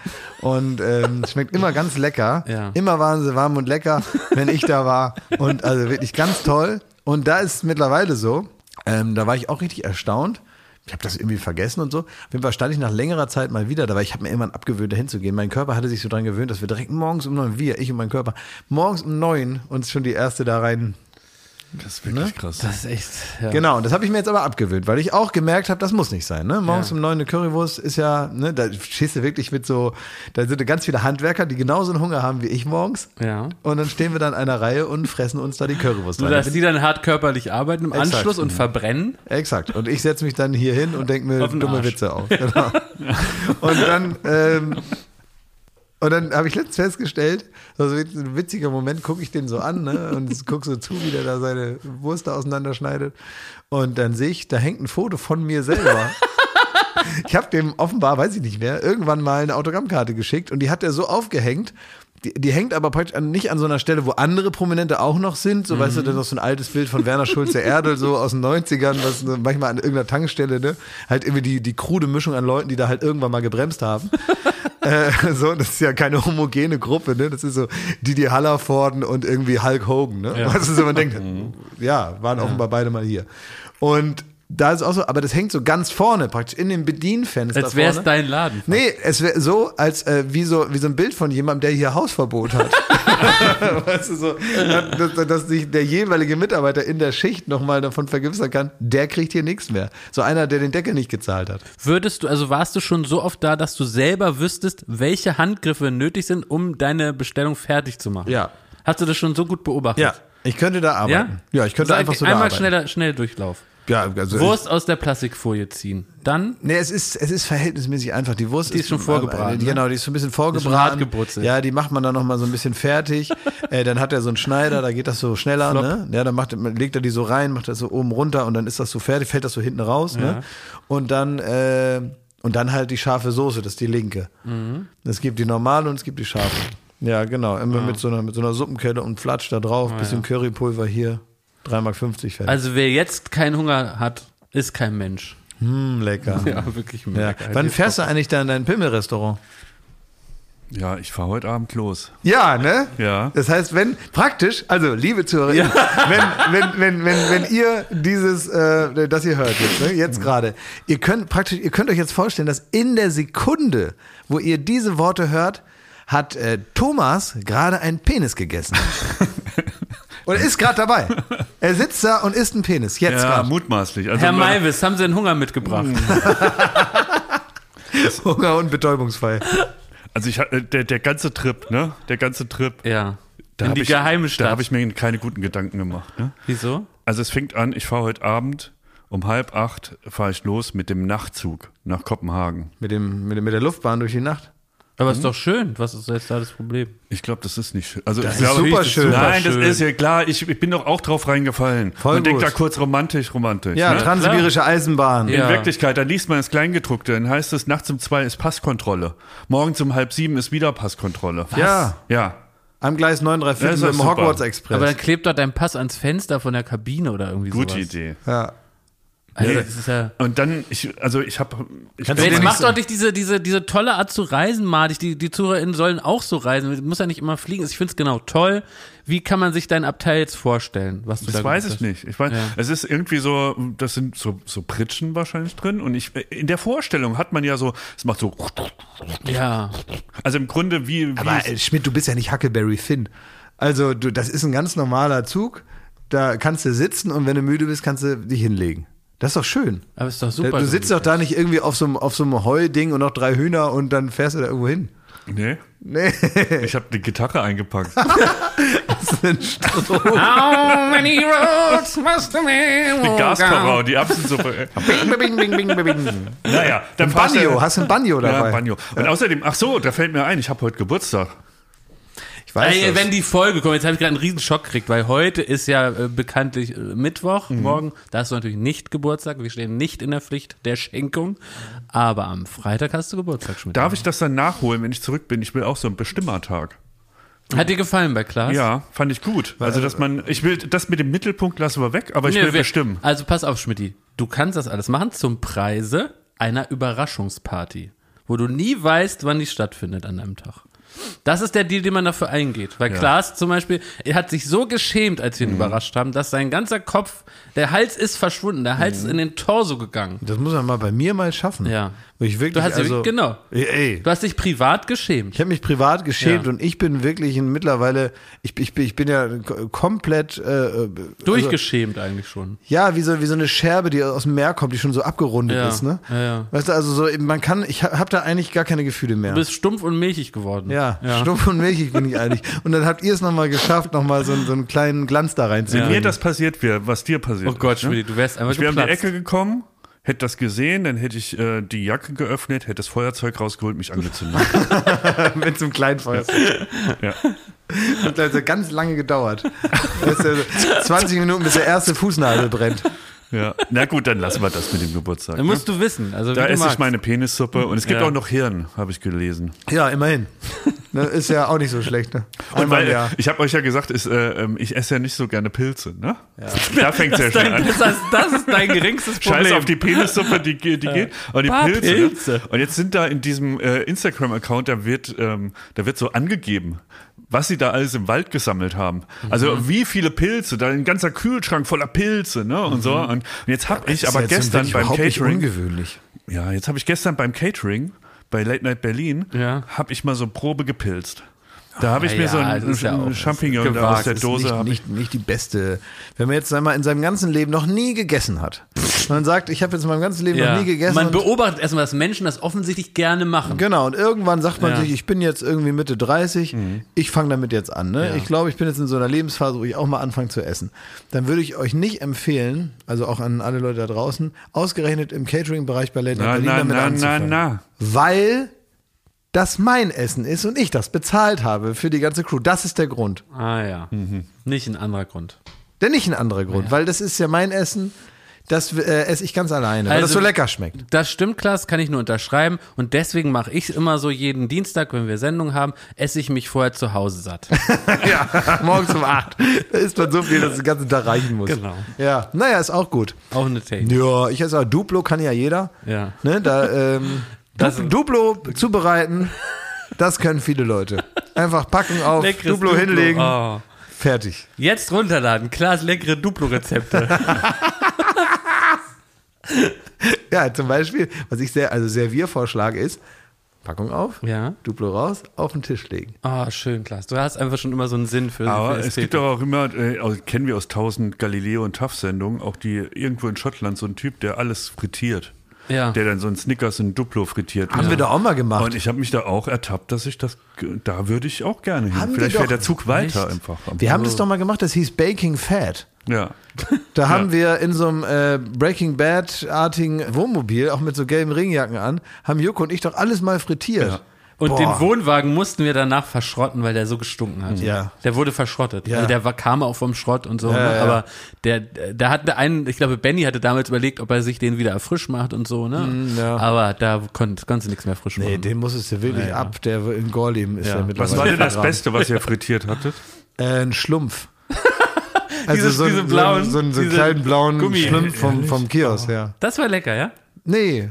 Und ähm, schmeckt immer ganz lecker. Ja. Immer waren sie warm und lecker, wenn ich da war. Und also wirklich ganz toll. Und da ist mittlerweile so, ähm, da war ich auch richtig erstaunt. Ich habe das irgendwie vergessen und so. Auf jeden Fall stand ich nach längerer Zeit mal wieder da, weil ich habe mir irgendwann abgewöhnt, da hinzugehen. Mein Körper hatte sich so dran gewöhnt, dass wir direkt morgens um neun, wir, ich und mein Körper, morgens um neun uns schon die erste da rein Das ist wirklich krass. Das ist echt, ja. Genau, und das habe ich mir jetzt aber abgewöhnt, weil ich auch gemerkt habe, das muss nicht sein. Ne? Morgens Ja. um neun eine Currywurst ist ja, ne, da stehst du wirklich mit so, da sind ganz viele Handwerker, die genauso einen Hunger haben wie ich morgens. Ja. Und dann stehen wir da in einer Reihe und fressen uns da die Currywurst rein. dass die dann hart körperlich arbeiten im Exakt. Anschluss und verbrennen. Exakt. Und ich setze mich dann hier hin und denke mir dumme Arsch. Witze auf. Genau. Und dann, ähm, und dann habe ich letztens festgestellt, also ein witziger Moment, gucke ich den so an ne, und gucke so zu, wie der da seine Wurst auseinanderschneidet. Und dann sehe ich, da hängt ein Foto von mir selber. Ich habe dem offenbar, weiß ich nicht mehr, irgendwann mal eine Autogrammkarte geschickt und die hat er so aufgehängt. Die, die hängt aber praktisch an, nicht an so einer Stelle, wo andere Prominente auch noch sind. So, weißt du, das ist noch so ein altes Bild von Werner Schulze Erdel, so aus den 90ern, was so manchmal an irgendeiner Tankstelle, ne? Halt irgendwie die, die krude Mischung an Leuten, die da halt irgendwann mal gebremst haben. äh, so, das ist ja keine homogene Gruppe, ne? Das ist so Didi Hallervorden und irgendwie Hulk Hogan, ne? Ja. Weißt du, so man denkt, ja, waren offenbar beide mal hier. Und da ist auch so, aber das hängt so ganz vorne, praktisch in dem Bedienfenster. Als wäre es dein Laden. Nee, es wäre so, als äh, wie so wie so ein Bild von jemandem, der hier Hausverbot hat. weißt du so, dass, dass sich der jeweilige Mitarbeiter in der Schicht nochmal davon vergewissern kann, der kriegt hier nichts mehr. So einer, der den Deckel nicht gezahlt hat. Würdest du, also warst du schon so oft da, dass du selber wüsstest, welche Handgriffe nötig sind, um deine Bestellung fertig zu machen? Ja. Hast du das schon so gut beobachtet? ich könnte da Ja? arbeiten. Ja, ich könnte Sag, einfach so da Einmal arbeiten. schneller, schnell Durchlauf. Ja, also Wurst aus der Plastikfolie ziehen. Dann Nee, es ist, es ist verhältnismäßig einfach. Die Wurst Die ist schon vorgebraten, Äh, ne? genau, die ist so ein bisschen Ist vorgebraten. gebrutzelt. Ja, die macht man dann nochmal so ein bisschen fertig. äh, dann hat er so einen Schneider, da geht das so schneller, Flop. ne? Ja, dann macht, legt er die so rein, macht das so oben runter und dann ist das so fertig, fällt das so hinten raus, ne? Und dann, äh, und dann halt die scharfe Soße, das ist die linke. Mhm. Es gibt die normale und es gibt die scharfe. Ja, genau. Immer mit so einer, mit so einer Suppenkelle und Flatsch da drauf, bisschen Currypulver hier. 3,50 Mark fertig. Also wer jetzt keinen Hunger hat, ist kein Mensch. Hm, lecker. Ja, wirklich Ja. lecker. Wann fährst du eigentlich da in dein Pimmelrestaurant? Ja, ich fahre heute Abend los. Ja, ne? Ja. Das heißt, wenn, praktisch, also liebe Zuhörer, wenn, wenn, wenn, wenn, wenn ihr dieses, äh, das ihr hört jetzt, ne, jetzt gerade, ihr könnt praktisch, ihr könnt euch jetzt vorstellen, dass in der Sekunde, wo ihr diese Worte hört, hat äh, Thomas gerade einen Penis gegessen. Oder ist gerade dabei. Er sitzt da und isst einen Penis. Jetzt Ja, gerade. mutmaßlich. Also Herr Maivis, haben Sie den Hunger mitgebracht? Hunger und betäubungsfrei. Also ich äh, der, der ganze Trip, ne? Der ganze Trip. Ja. Da In die ich, geheime Da Stadt. habe ich mir keine guten Gedanken gemacht. Ne? Wieso? Also es fängt an, ich fahre heute Abend um halb acht fahre ich los mit dem Nachtzug nach Kopenhagen. Mit, dem, mit, dem- mit der Luftbahn durch die Nacht. Aber Hm? ist doch schön. Was ist jetzt da das Problem? Ich glaube, das ist nicht schön. Also Das ist super ich- schön. Nein, das ist ja klar. Ich, ich bin doch auch drauf reingefallen. Voll und denkt da kurz romantisch, romantisch. Ja, ne? transsibirische Eisenbahn. Ja. In Wirklichkeit, dann liest man das Kleingedruckte, dann heißt es, nachts um zwei ist Passkontrolle. Morgens um halb sieben ist wieder Passkontrolle. Ja. Ja. Am Gleis 934 Das ist mit dem super. Hogwarts Express. Aber dann klebt dort dein Pass ans Fenster von der Kabine oder irgendwie Gute sowas. Idee. ja. Also Nee. das ist ja. Und dann, ich, also ich habe, ich du jetzt so- doch nicht diese, diese, diese tolle Art zu reisen, madig. Die, die ZuhörerInnen sollen auch so reisen. Muss ja nicht immer fliegen. Ich finde es genau toll. Wie kann man sich dein Abteil jetzt vorstellen? Was du Das da weiß ich nicht. Ich weiß, Ja. es ist irgendwie so, das sind so, so Pritschen wahrscheinlich drin. Und ich, in der Vorstellung hat man ja so, es macht so, hast. Ja. also im Grunde wie, wie Aber äh, Schmidt, du bist ja nicht Huckleberry Finn. Also, du, das ist ein ganz normaler Zug. Da kannst du sitzen und wenn du müde bist, kannst du dich hinlegen. Das ist doch schön. Aber ist doch super. du sitzt doch da nicht irgendwie auf so einem, auf so einem Heuding und noch drei Hühner und dann fährst du da irgendwo hin. nee, Nee. ich habe die Gitarre eingepackt. How many roads must a man Die down? und die Apfelsuppe. bing, bing, bing, bing, bing. Naja, dann Ein Banjo, hast du ein Banjo dabei? Ja, Banjo. Und außerdem, ach so, da fällt mir ein, ich habe heute Geburtstag. Weiß Ey, das. wenn die Folge kommt, jetzt habe ich gerade einen riesen Schock gekriegt, weil heute ist ja äh, bekanntlich äh, Mittwoch, Mhm. morgen, da hast du natürlich nicht Geburtstag, wir stehen nicht in der Pflicht der Schenkung, aber am Freitag hast du Geburtstag, Schmidt. Darf ich das dann nachholen, wenn ich zurück bin? Ich will auch so einen Bestimmertag. Hat dir gefallen bei Klaas? Ja, fand ich gut. Also, dass man, ich will, das mit dem Mittelpunkt lassen wir weg, aber ich Nee, will bestimmen. Also pass auf, Schmidti. Du kannst das alles machen zum Preise einer Überraschungsparty, wo du nie weißt, wann die stattfindet an einem Tag. Das ist der Deal, den man dafür eingeht. Weil Klaas zum Beispiel, er hat sich so geschämt, als Mhm. wir ihn überrascht haben, dass sein ganzer Kopf, der Hals ist verschwunden, der Hals Mhm. ist in den Torso gegangen. Das muss man mal bei mir mal schaffen. Ja. Ich wirklich, Du hast also, ja, genau. Ey, Du hast dich privat geschämt. Ich habe mich privat geschämt Ja. und ich bin wirklich ein, mittlerweile, ich, ich, bin, ich bin ja komplett äh, also, Durchgeschämt eigentlich schon. ja, wie so, wie so eine Scherbe, die aus dem Meer kommt, die schon so abgerundet Ja. ist, ne? Ja, ja. Weißt du, also so, man kann, ich habe da eigentlich gar keine Gefühle mehr. Du bist stumpf und milchig geworden. ja, stumpf und milchig bin ich eigentlich. Und dann habt ihr es nochmal geschafft, nochmal so, einen- so einen kleinen Glanz da Wenn reinzubringen. mir das passiert wäre, was dir passiert Oh Gott, ist, ne? Du wärst einfach Ich wäre um die. Ecke gekommen, hätte das gesehen, dann hätte ich äh, die Jacke geöffnet, hätte das Feuerzeug rausgeholt, mich angezündet. mit so einem kleinen Feuerzeug. ja. Hat also ganz lange gedauert. Weißt du, 20 Minuten, bis der erste Fußnagel brennt. Ja. Na gut, dann lassen wir das mit dem Geburtstag. Da ne? musst du wissen. Also, Da du esse ich magst. meine Penissuppe und es gibt Ja. auch noch Hirn, habe ich gelesen. Ja, immerhin. Ne, ist ja auch nicht so schlecht, ne? Und weil, Jahr. ich habe euch ja gesagt, ist, äh, ähm, ich esse ja nicht so gerne Pilze, ne? Da fängt es ja schon Dein, an. das, heißt, das ist dein geringstes Problem. Scheiß auf die Penissuppe, die, die geht. Und die Paar Pilze. Pilze. Und jetzt sind da in diesem äh, Instagram-Account, da wird, ähm, da wird so angegeben, was sie da alles im Wald gesammelt haben. Also Mhm. wie viele Pilze, da ein ganzer Kühlschrank voller Pilze, ne? Und so. Und, und jetzt habe ich aber Mhm. Gestern beim Catering. ungewöhnlich. Ja, jetzt habe ich gestern beim Catering bei Late Night Berlin, Ja. habe ich mal so Probe gepilzt. Da habe ich Ah, mir so ja, ein, das ist ja Champignon gewagt. aus der Das Dose nicht, nicht, nicht die beste. Wenn man jetzt einmal in seinem ganzen Leben noch nie gegessen hat. Man sagt, ich habe jetzt in meinem ganzen Leben ja. noch nie gegessen. Man beobachtet erstmal, dass Menschen das offensichtlich gerne machen. genau, und irgendwann sagt man Ja. sich, ich bin jetzt irgendwie Mitte 30, ich fange damit jetzt an. Ne? Ich glaube, ich bin jetzt in so einer Lebensphase, wo ich auch mal anfange zu essen. Dann würde ich euch nicht empfehlen, also auch an alle Leute da draußen, ausgerechnet im Catering-Bereich bei Late Night Na, Berlin na, damit na, na, anzufangen. na. Weil das mein Essen ist und ich das bezahlt habe für die ganze Crew. Das ist der Grund. Ah ja. Nicht ein anderer Grund. Denn nicht ein anderer Grund, weil das ist ja mein Essen, das äh, esse ich ganz alleine, weil das Also- so lecker schmeckt. Das stimmt, Klaas, kann ich nur unterschreiben. Und deswegen mache ich immer so jeden Dienstag, wenn wir Sendung haben, esse ich mich vorher zu Hause satt. ja, morgens um acht. Da isst man so viel, dass es den ganzen Tag reichen muss. Genau. Ja, naja, ist auch gut. Auch eine Technik. Ja, ich esse auch Duplo, kann ja jeder. Ja. Ne, da, ähm, Das- Duplo, Duplo zubereiten. Das können viele Leute. Einfach Packung auf, Leckeres Duplo, hinlegen, Oh. fertig. Jetzt runterladen. Klaas leckere Duplo-Rezepte. Ja, zum Beispiel, was ich sehr, also Serviervorschlag ist, Packung auf, Ja. Duplo raus, auf den Tisch legen. Ah, schön, Klaas. Du hast einfach schon immer so einen Sinn für, Aber für es gibt doch auch immer, äh, aus- kennen wir aus tausend Galileo und Tough-Sendungen, auch die irgendwo in Schottland so ein Typ, der alles frittiert. Ja. Der dann so ein Snickers und Duplo frittiert. Haben wir doch auch mal gemacht. Und ich habe mich da auch ertappt, dass ich das, da würde ich auch gerne hin. Haben Vielleicht wäre doch. der Zug weiter einfach. wir haben das doch mal gemacht, das hieß Baking Fat. Ja. Da haben wir in so einem äh, Breaking Bad-artigen Wohnmobil, auch mit so gelben Ringjacken an, haben Joko und ich doch alles mal frittiert. Ja. Und Boah. den Wohnwagen mussten wir danach verschrotten, weil der so gestunken hat. Ja. Der wurde verschrottet. Ja. Also der war, kam auch vom Schrott und so. Ja, ne? ja. Aber der, der hatte einen, ich glaube, Benny hatte damals überlegt, ob er sich den wieder frisch macht und so, ne? ja. Aber da konntest, konntest du nichts mehr frisch Nee, machen. den musstest du wirklich ab. Der in Gorlim ist Ja. ja. Was mittlerweile. Was war denn das. Beste, was ihr frittiert hattet? Äh, ein Schlumpf. Also Dieses- so, ein- diese blauen- so, ein- so einen kleinen blauen Gummi- Schlumpf vom, vom Kiosk, ja. Das war lecker, ja? Nee.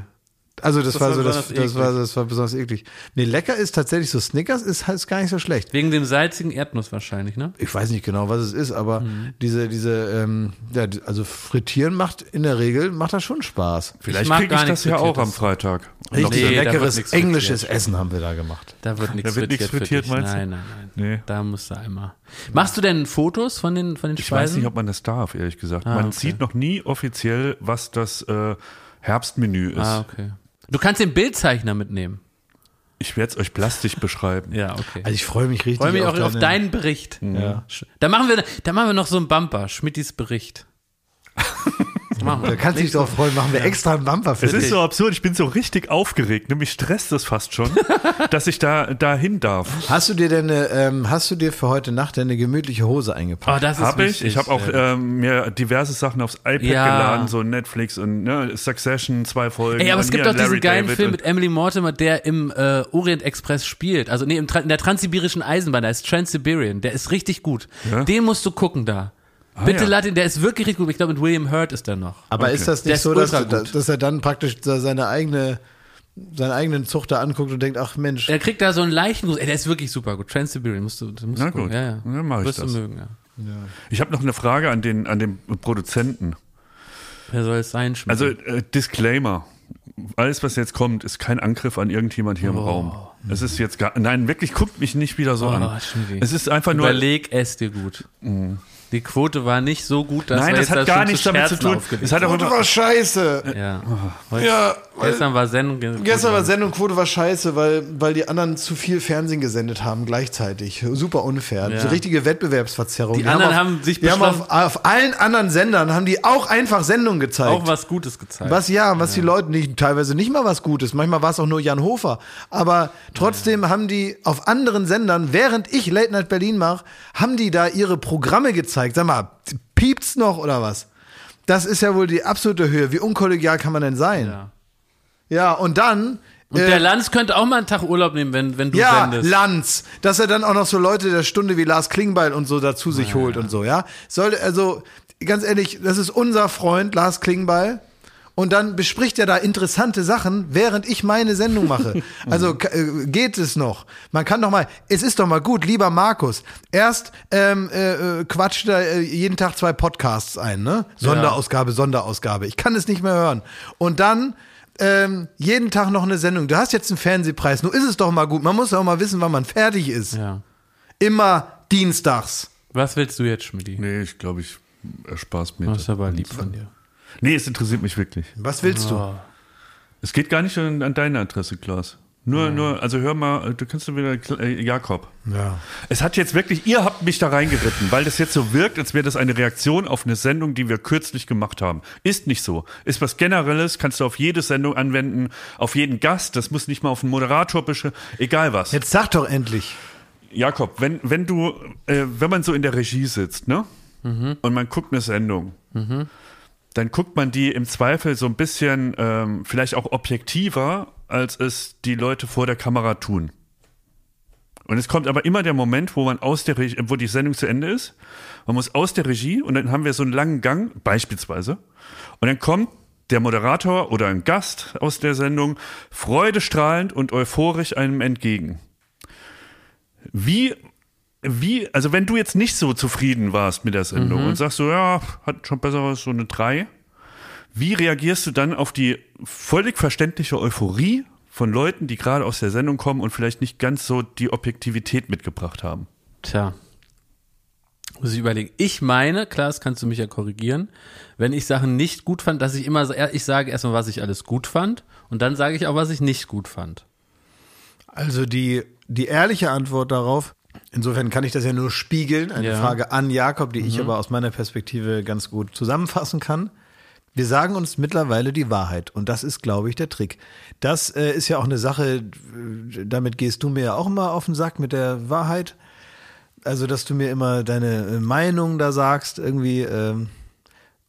Also das, Das war so, das, besonders das, war, das war besonders eklig. Nee, lecker ist tatsächlich so Snickers, ist, ist gar nicht so schlecht. Wegen dem salzigen Erdnuss wahrscheinlich, ne? Ich weiß nicht genau, was es ist, aber Mhm. diese, diese, ähm, ja, also frittieren macht in der Regel, macht das schon Spaß. Vielleicht kriege ich das ja auch am. Freitag. Und Richtig Nee, leckeres englisches frittiert. Essen haben wir da gemacht. Da wird nichts Da wird nichts frittiert, frittiert, meinst du? Nein, nein, nein. Nee. Da musst du einmal. Machst du denn Fotos von den, von den Ich Speisen? weiß nicht, ob man das darf, ehrlich gesagt. Ah, man okay. sieht noch nie offiziell, was das äh, Herbstmenü ist. ah, okay. Du kannst den Bildzeichner mitnehmen. Ich werde es euch plastisch beschreiben. Ja, okay. Also ich freue mich richtig Freue mich auch auf deine- deinen Bericht. Ja. Da machen wir, da machen wir noch so einen Bumper, Schmittis Bericht. machen Da kannst du dich drauf freuen, machen wir extra einen Bumper für Es dich. ist so absurd, ich bin so richtig aufgeregt. Mich stresst das fast schon, dass ich da dahin darf. Hast du dir denn, eine, ähm, hast du dir für heute Nacht eine gemütliche Hose eingepackt? Oh, das ist Habe ich. wichtig. Ich habe auch ähm, mir diverse Sachen aufs iPad Ja. geladen, so Netflix und ne, Succession, zwei Folgen. Ey, aber es gibt doch diesen Larry geilen David Film mit Emily Mortimer, der im äh, Orient Express spielt. Also nee, in der transsibirischen Eisenbahn, der ist Trans-Siberian. Der ist richtig gut. Ja? Den musst du gucken da. Bitte ja. lad ihn, der ist wirklich richtig gut. Ich glaube, mit William Hurt ist der noch. Aber Okay. ist das nicht ist so, dass, gut. dass er dann praktisch seine eigene, seinen eigenen Zuchter anguckt und denkt, ach Mensch, Er kriegt da so einen leichten Gruß. Ey, der ist wirklich super gut. Trans-Siberian musst du, musst Na du gucken. gut, Ja, ja. dann mach ich Wirst das. du mögen, ja. Ich habe noch eine Frage an den, an den Produzenten. Wer soll es sein, Schmidt? Also äh, Disclaimer. Alles, was jetzt kommt, ist kein Angriff an irgendjemand hier im Raum. Es ist jetzt gar, nein, wirklich guckt mich nicht wieder so Oh, an. Schmidti. Es ist einfach nur, Überleg es dir gut. Die Quote war nicht so gut, dass nein, wir das jetzt hat da gar schon nichts zu damit zu Scherzen tun. aufgelegt Es hat auch Quote immer, war scheiße. Ja. Ja, gestern war Sendung. gestern war Sendungquote war scheiße, weil, weil die anderen zu viel Fernsehen gesendet haben gleichzeitig. Super unfair. Ja. So richtige Wettbewerbsverzerrung. Die anderen auf, haben sich die haben auf, auf allen anderen Sendern haben die auch einfach Sendungen gezeigt. auch was Gutes gezeigt. Was ja, was die Leute nicht, teilweise nicht mal was Gutes. Manchmal war es auch nur Jan Hofer. Aber trotzdem haben die auf anderen Sendern, während ich Late Night Berlin mache, haben die da ihre Programme gezeigt. Sag mal, piept's noch oder was? Das ist ja wohl die absolute Höhe. Wie unkollegial kann man denn sein? Ja, Ja. und dann. Und äh, der Lanz könnte auch mal einen Tag Urlaub nehmen, wenn, wenn du ja, sendest. Lanz, dass er dann auch noch so Leute der Stunde wie Lars Klingbeil und so dazu sich holt und so, ja. Sollte, also, ganz ehrlich, das ist unser Freund, Lars Klingbeil. Und dann bespricht er da interessante Sachen, während ich meine Sendung mache. Also äh, geht es noch? Man kann doch mal, es ist doch mal gut, lieber Markus. Erst ähm, äh, äh, quatscht er äh, jeden Tag zwei Podcasts ein, ne? Sonderausgabe, Sonderausgabe. Ich kann es nicht mehr hören. Und dann ähm, jeden Tag noch eine Sendung. Du hast jetzt einen Fernsehpreis. Nun ist es doch mal gut. Man muss auch mal wissen, wann man fertig ist. Ja. Immer dienstags. Was willst du jetzt, Schmidt? nee, ich glaube, ich erspar's mir. Das das. ist aber lieb von dir. Nee, es interessiert mich wirklich. Was willst du? Es geht gar nicht an, an deine Adresse, Klaas. Nur, nur, also hör mal, du kannst du wieder, äh, Jakob. Ja. Es hat jetzt wirklich, ihr habt mich da reingeritten, weil das jetzt so wirkt, als wäre das eine Reaktion auf eine Sendung, die wir kürzlich gemacht haben. Ist nicht so. Ist was Generelles, kannst du auf jede Sendung anwenden, auf jeden Gast, das muss nicht mal auf einen Moderator besche, egal was. Jetzt sag doch endlich. Jakob, wenn, wenn du, äh, wenn man so in der Regie sitzt, ne? Und man guckt eine Sendung, dann guckt man die im Zweifel so ein bisschen ähm, vielleicht auch objektiver, als es die Leute vor der Kamera tun. Und es kommt aber immer der Moment, wo man aus der Regie, wo die Sendung zu Ende ist. Man muss aus der Regie und dann haben wir so einen langen Gang, beispielsweise. Und dann kommt der Moderator oder ein Gast aus der Sendung freudestrahlend und euphorisch einem entgegen. Wie, wie, also wenn du jetzt nicht so zufrieden warst mit der Sendung Mhm. und sagst so, ja, hat schon besser was, so eine 3, wie reagierst du dann auf die völlig verständliche Euphorie von Leuten, die gerade aus der Sendung kommen und vielleicht nicht ganz so die Objektivität mitgebracht haben? Tja. Muss ich überlegen. Ich meine, klar, das kannst du mich ja korrigieren, wenn ich Sachen nicht gut fand, dass ich immer, ich sage erstmal, was ich alles gut fand und dann sage ich auch, was ich nicht gut fand. Also die, die ehrliche Antwort darauf, insofern kann ich das ja nur spiegeln, eine Ja. Frage an Jakob, die ich aber aus meiner Perspektive ganz gut zusammenfassen kann. Wir sagen uns mittlerweile die Wahrheit und das ist, glaube ich, der Trick. Das äh, ist ja auch eine Sache, äh, damit gehst du mir ja auch immer auf den Sack mit der Wahrheit. Also, dass du mir immer deine äh, Meinung da sagst, irgendwie, ähm,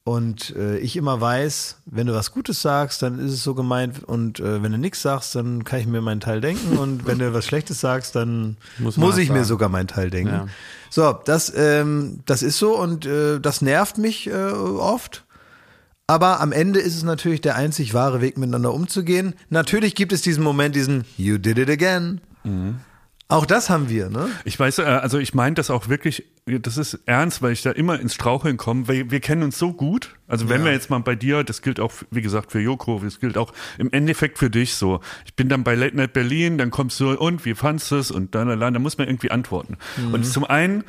und äh, ich immer weiß, wenn du was Gutes sagst, dann ist es so gemeint und äh, wenn du nichts sagst, dann kann ich mir meinen Teil denken und wenn du was Schlechtes sagst, dann Muss muss, ich was mir sagen. sogar meinen Teil denken. Ja. So, das, ähm, das ist so und äh, das nervt mich äh, oft. Aber am Ende ist es natürlich der einzig wahre Weg, miteinander umzugehen. Natürlich gibt es diesen Moment, diesen You did it again. Auch das haben wir, ne? Ich weiß, äh, also ich meine das auch wirklich, das ist ernst, weil ich da immer ins Straucheln komme, weil wir kennen uns so gut. Also wenn wir jetzt mal bei dir, das gilt auch, wie gesagt, für Joko, das gilt auch im Endeffekt für dich so. Ich bin dann bei Late Night Berlin, dann kommst du, und wie fandst du es? Und dann, dann, dann muss man irgendwie antworten. Und zum einen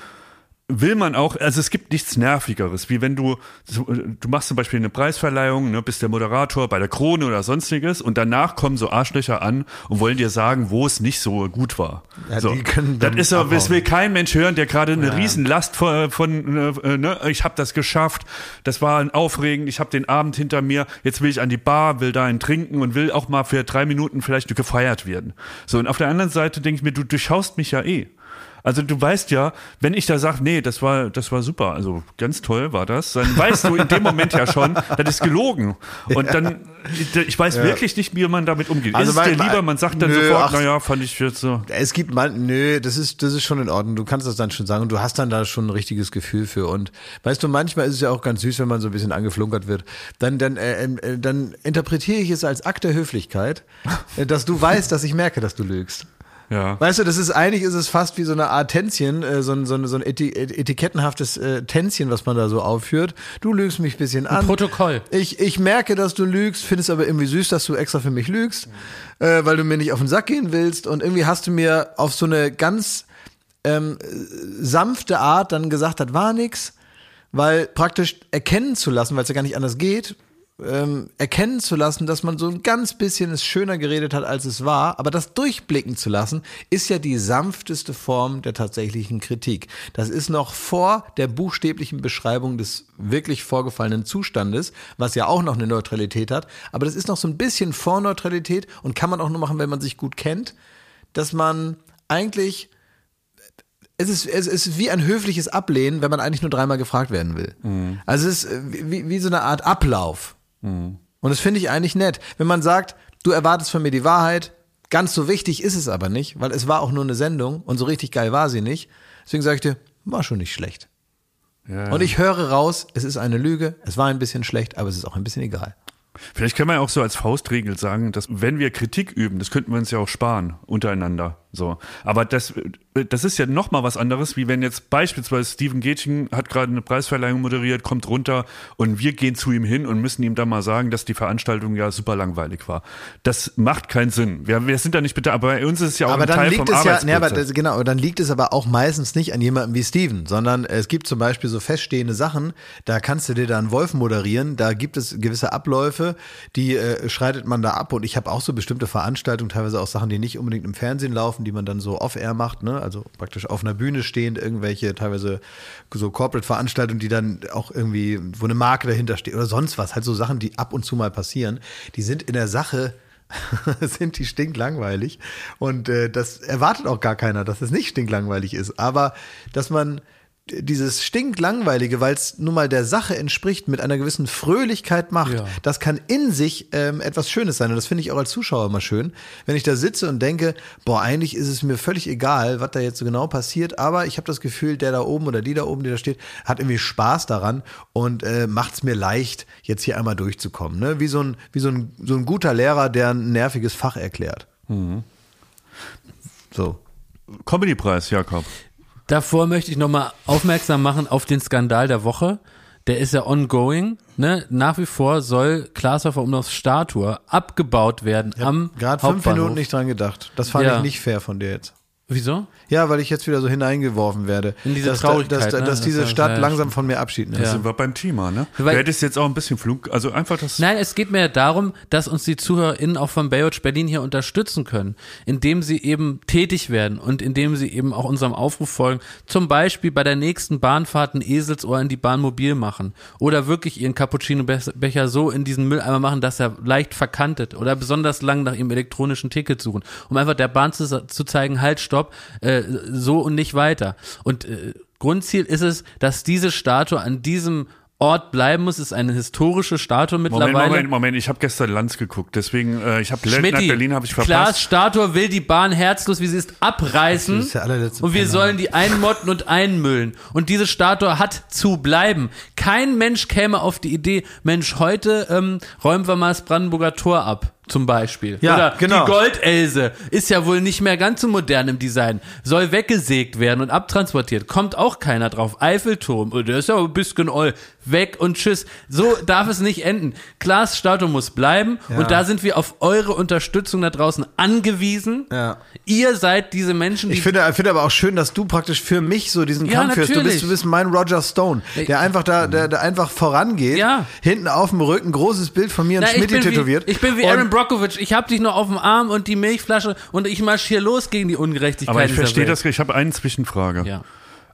will man auch, also es gibt nichts Nervigeres, wie wenn du, so, du machst zum Beispiel eine Preisverleihung, ne, bist der Moderator bei der Krone oder sonstiges und danach kommen so Arschlöcher an und wollen dir sagen, wo es nicht so gut war. Ja, so. das ist aber, das will kein Mensch hören, der gerade eine Riesenlast von, von äh, ne, ich habe das geschafft, das war ein aufregend, ich habe den Abend hinter mir, jetzt will ich an die Bar, will da einen trinken und will auch mal für drei Minuten vielleicht gefeiert werden. So, und auf der anderen Seite denke ich mir, du durchschaust mich ja eh. Also du weißt ja, wenn ich da sage, nee, das war, das war super, also ganz toll war das, dann weißt du in dem Moment ja schon, das ist gelogen. Und dann, ich weiß wirklich nicht, wie man damit umgeht. Also ist es dir mein- lieber, man sagt dann Nö, sofort, ach. naja, fand ich jetzt so. Es gibt man, nö, das ist, das ist schon in Ordnung. Du kannst das dann schon sagen und du hast dann da schon ein richtiges Gefühl für. Und weißt du, manchmal ist es ja auch ganz süß, wenn man so ein bisschen angeflunkert wird. Dann, dann, äh, äh, dann interpretiere ich es als Akt der Höflichkeit, äh, dass du weißt, dass ich merke, dass du lügst. Ja. Weißt du, das ist eigentlich ist es fast wie so eine Art Tänzchen, äh, so ein, so ein, so ein Eti etikettenhaftes äh, Tänzchen, was man da so aufführt. Du lügst mich ein bisschen an. Protokoll. Ich, ich merke, dass du lügst, findest aber irgendwie süß, dass du extra für mich lügst, äh, weil du mir nicht auf den Sack gehen willst. Und irgendwie hast du mir auf so eine ganz ähm, sanfte Art dann gesagt, das war nix, weil praktisch erkennen zu lassen, weil es ja gar nicht anders geht, ähm, erkennen zu lassen, dass man so ein ganz bisschen es schöner geredet hat, als es war, aber das durchblicken zu lassen, ist ja die sanfteste Form der tatsächlichen Kritik. Das ist noch vor der buchstäblichen Beschreibung des wirklich vorgefallenen Zustandes, was ja auch noch eine Neutralität hat, aber das ist noch so ein bisschen vor Neutralität und kann man auch nur machen, wenn man sich gut kennt, dass man eigentlich es ist, es ist wie ein höfliches Ablehnen, wenn man eigentlich nur dreimal gefragt werden will. Also es ist äh, wie, wie so eine Art Ablauf. Und das finde ich eigentlich nett. Wenn man sagt, du erwartest von mir die Wahrheit, ganz so wichtig ist es aber nicht, weil es war auch nur eine Sendung und so richtig geil war sie nicht. Deswegen sage ich dir, war schon nicht schlecht. Ja. Und ich höre raus, es ist eine Lüge, es war ein bisschen schlecht, aber es ist auch ein bisschen egal. Vielleicht kann man ja auch so als Faustregel sagen, dass wenn wir Kritik üben, das könnten wir uns ja auch sparen untereinander. So, aber das, das ist ja noch mal was anderes, wie wenn jetzt beispielsweise Steven Gätchen hat gerade eine Preisverleihung moderiert, kommt runter und wir gehen zu ihm hin und müssen ihm dann mal sagen, dass die Veranstaltung ja super langweilig war. Das macht keinen Sinn. Wir, wir sind da nicht bitte, aber bei uns ist es ja auch aber ein dann Teil liegt vom es ja, nee, aber das, genau, dann liegt es aber auch meistens nicht an jemandem wie Steven, sondern es gibt zum Beispiel so feststehende Sachen, da kannst du dir dann Wolf moderieren, da gibt es gewisse Abläufe, die äh, schreitet man da ab und ich habe auch so bestimmte Veranstaltungen, teilweise auch Sachen, die nicht unbedingt im Fernsehen laufen, die man dann so off-air macht, ne? also praktisch auf einer Bühne stehend, irgendwelche teilweise so Corporate-Veranstaltungen, die dann auch irgendwie, wo eine Marke dahinter steht oder sonst was, halt so Sachen, die ab und zu mal passieren, die sind in der Sache sind die stinklangweilig. Und äh, das erwartet auch gar keiner, dass es nicht stinklangweilig ist. Aber dass man dieses stinklangweilige, weil es nun mal der Sache entspricht, mit einer gewissen Fröhlichkeit macht, Ja. das kann in sich ähm, etwas Schönes sein. Und das finde ich auch als Zuschauer immer schön, wenn ich da sitze und denke, boah, eigentlich ist es mir völlig egal, was da jetzt so genau passiert, aber ich habe das Gefühl, der da oben oder die da oben, die da steht, hat irgendwie Spaß daran und äh, macht es mir leicht, jetzt hier einmal durchzukommen. Ne? Wie, so ein, wie so, ein, so ein guter Lehrer, der ein nerviges Fach erklärt. So. Comedypreis, Jakob. Davor möchte ich nochmal aufmerksam machen auf den Skandal der Woche. Der ist ja ongoing. Ne? Nach wie vor soll Klaashofer Umlaufs Statue abgebaut werden am Gerade fünf. Minuten nicht dran gedacht. Das fand Ja. ich nicht fair von dir jetzt. Wieso? Ja, weil ich jetzt wieder so hineingeworfen werde. In diese dass, Traurigkeit, Dass, dass, ne? dass diese Das Stadt ja, langsam von mir Abschied nimmt. Ja. sind wir beim Thema, ne? Weil- du hättest jetzt auch ein bisschen Flug, also einfach das. Nein, es geht mir ja darum, dass uns die ZuhörerInnen auch von Baywatch Berlin hier unterstützen können, indem sie eben tätig werden und indem sie eben auch unserem Aufruf folgen. Zum Beispiel bei der nächsten Bahnfahrt ein Eselsohr in die Bahn mobil machen oder wirklich ihren Cappuccino-Becher so in diesen Mülleimer machen, dass er leicht verkantet oder besonders lang nach ihrem elektronischen Ticket suchen, um einfach der Bahn zu, zu zeigen, halt, stopp, äh, so und nicht weiter. Und äh, Grundziel ist es, dass diese Statue an diesem Ort bleiben muss, ist eine historische Statue mittlerweile. Moment, Moment, Moment. Ich habe gestern Lanz geguckt, deswegen äh, ich habe Schmidti, Berlin habe ich Klaas verpasst. Statue will die Bahn herzlos, wie sie ist, abreißen. Das ist der allerletzte und wir Penner. sollen die einmotten und einmüllen. Und diese Statue hat zu bleiben. Kein Mensch käme auf die Idee, Mensch, heute ähm, räumen wir mal das Brandenburger Tor ab. Zum Beispiel. Ja, Oder genau. die Goldelse ist ja wohl nicht mehr ganz so modern im Design. Soll weggesägt werden und abtransportiert. Kommt auch keiner drauf. Eiffelturm, oh, der ist ja ein bisschen oll. Weg und tschüss. So darf es nicht enden. Klaas Statue muss bleiben. Und da sind wir auf eure Unterstützung da draußen angewiesen. Ja. Ihr seid diese Menschen, die Ich finde, ich finde aber auch schön, dass du praktisch für mich so diesen Ja, Kampf führst. Du bist, du bist mein Roger Stone, der einfach da, der, der einfach vorangeht. Ja. Hinten auf dem Rücken großes Bild von mir und Schmidt tätowiert. wie, ich bin wie Und- Aaron Brockovich. Ich hab dich nur auf dem Arm und die Milchflasche und ich marschiere los gegen die Ungerechtigkeit. Aber ich verstehe das. Ich habe eine Zwischenfrage. Ja.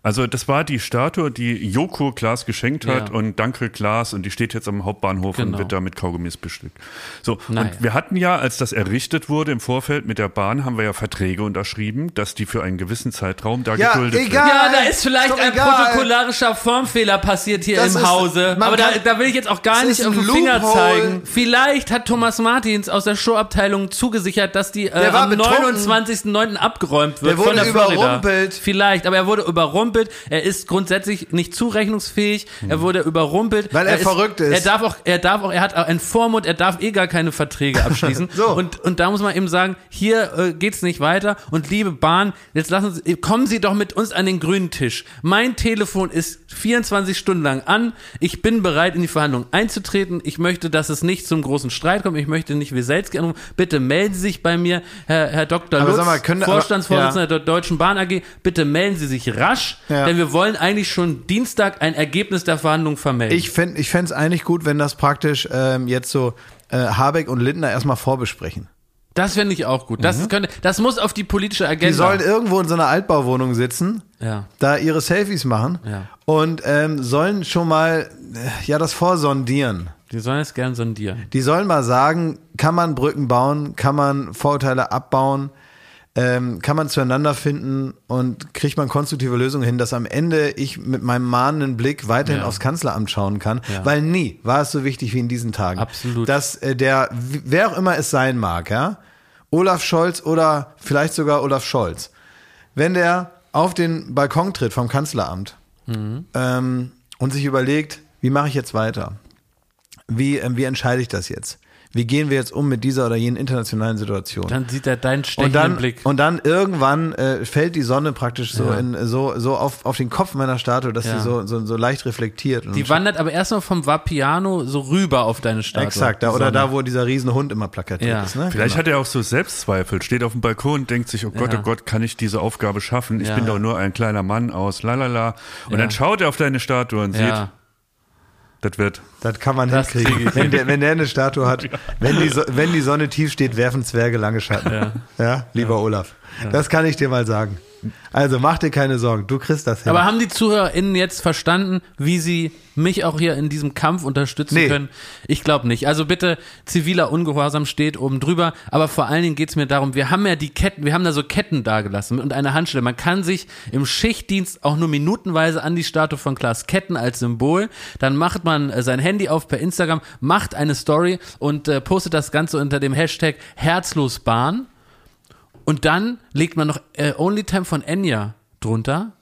Also das war die Statue, die Joko Klaas geschenkt hat Ja. und danke Klaas und die steht jetzt am Hauptbahnhof Genau. und wird da mit Kaugummis bestückt. So, Naja. und wir hatten ja, als das errichtet wurde im Vorfeld mit der Bahn, haben wir ja Verträge unterschrieben, dass die für einen gewissen Zeitraum da Ja, geduldet egal. wird. Ja, da ist vielleicht ein egal. protokollarischer Formfehler passiert hier Das im ist- Hause. Aber da, kann- da will ich jetzt auch gar Das nicht ist auf den Finger Loophole. zeigen. Vielleicht hat Thomas Martins aus der Showabteilung zugesichert, dass die äh, Der war am betrunken. 29.09. abgeräumt wird Der wurde von der Florida. überrumpelt. Vielleicht, aber er wurde überrumpelt. Er ist grundsätzlich nicht zurechnungsfähig. Er wurde überrumpelt. Weil er verrückt ist. Er darf auch, er darf auch, er hat einen Vormund, er darf eh gar keine Verträge abschließen. So. Und, und da muss man eben sagen, hier äh, geht's nicht weiter. Und liebe Bahn, jetzt lassen Sie, kommen Sie doch mit uns an den grünen Tisch. Mein Telefon ist 24 Stunden lang an. Ich bin bereit, in die Verhandlungen einzutreten. Ich möchte, dass es nicht zum großen Streit kommt. Ich möchte nicht Weselski anrufen. Bitte melden Sie sich bei mir, Herr, Herr Dr. Aber Lutz, mal, können- aber- Vorstandsvorsitzender der Deutschen Bahn AG. Bitte melden Sie sich rasch, Ja. denn wir wollen eigentlich schon Dienstag ein Ergebnis der Verhandlungen vermelden. Ich fände ich fänd's eigentlich gut, wenn das praktisch ähm, jetzt so äh, Habeck und Lindner erstmal vorbesprechen. das finde ich auch gut. Das, könnte, das muss auf die politische Agenda. Die sollen irgendwo in so einer Altbauwohnung sitzen, ja. da ihre Selfies machen Ja. und ähm, sollen schon mal äh, ja das vorsondieren. Die sollen es gern sondieren. Die sollen mal sagen, kann man Brücken bauen, kann man Vorurteile abbauen, ähm, kann man zueinander finden und kriegt man konstruktive Lösungen hin, dass am Ende ich mit meinem mahnenden Blick weiterhin Ja. aufs Kanzleramt schauen kann, Ja. weil nie war es so wichtig wie in diesen Tagen. Absolut. Dass äh, der, wer auch immer es sein mag, ja, Olaf Scholz oder vielleicht sogar Olaf Scholz, wenn der auf den Balkon tritt vom Kanzleramt Mhm. ähm, und sich überlegt, wie mache ich jetzt weiter? Wie, ähm, wie entscheide ich das jetzt? Wie gehen wir jetzt um mit dieser oder jenen internationalen Situation? Dann sieht er deinen und stechenden dann, Blick. und dann irgendwann äh, fällt die Sonne praktisch so Ja. in so so auf, auf den Kopf meiner Statue, dass Ja. sie so, so so leicht reflektiert. Und Die wandert aber erstmal vom Vapiano so rüber auf deine Statue. exakt, da, oder da, wo dieser Riesenhund immer plakatiert Ja. ist. Ne? Vielleicht Genau. hat er auch so Selbstzweifel, steht auf dem Balkon und denkt sich, oh Gott, Ja. oh Gott, kann ich diese Aufgabe schaffen? Ich Ja. bin doch nur ein kleiner Mann aus, lalala. Und Ja. dann schaut er auf deine Statue und sieht. Das wird. Das kann man Das krieg hinkriegen. Wenn der, wenn der eine Statue hat, wenn die, so, wenn die Sonne tief steht, werfen Zwerge lange Schatten. Ja, lieber Olaf. Das kann ich dir mal sagen. Also mach dir keine Sorgen, du kriegst das hin. Aber haben die ZuhörerInnen jetzt verstanden, wie sie mich auch hier in diesem Kampf unterstützen Nee. können? Ich glaube nicht. Also bitte, ziviler Ungehorsam steht oben drüber. Aber vor allen Dingen geht's mir darum, wir haben ja die Ketten, wir haben da so Ketten dagelassen und eine Handschelle. Man kann sich im Schichtdienst auch nur minutenweise an die Statue von Klaas ketten als Symbol. Dann macht man äh, sein Handy auf per Instagram, macht eine Story und äh, postet das Ganze unter dem Hashtag Herzlosbahn. Und dann legt man noch äh, Only Time von Enya drunter.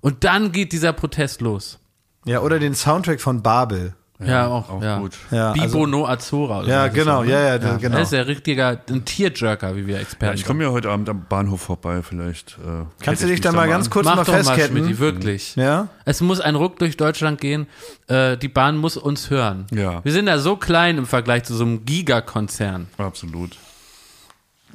Und dann geht dieser Protest los. ja, oder den Soundtrack von Babel. Ja, auch, auch ja. gut. Ja, Bibo also- no Azora. oder Ja, genau, das, ja, ja, da- genau. Er ist ja richtiger, ein Tierjerker, wie wir Ja, Experten ich komme ja heute Abend am Bahnhof vorbei, vielleicht. Äh, Kannst du ich dich da mal ganz an. kurz Mach mal doch mal, festketten? Schmidti, wirklich. ja? Es muss ein Ruck durch Deutschland gehen. Äh, die Bahn muss uns hören. Ja. Wir sind ja so klein im Vergleich zu so einem Gigakonzern. Absolut.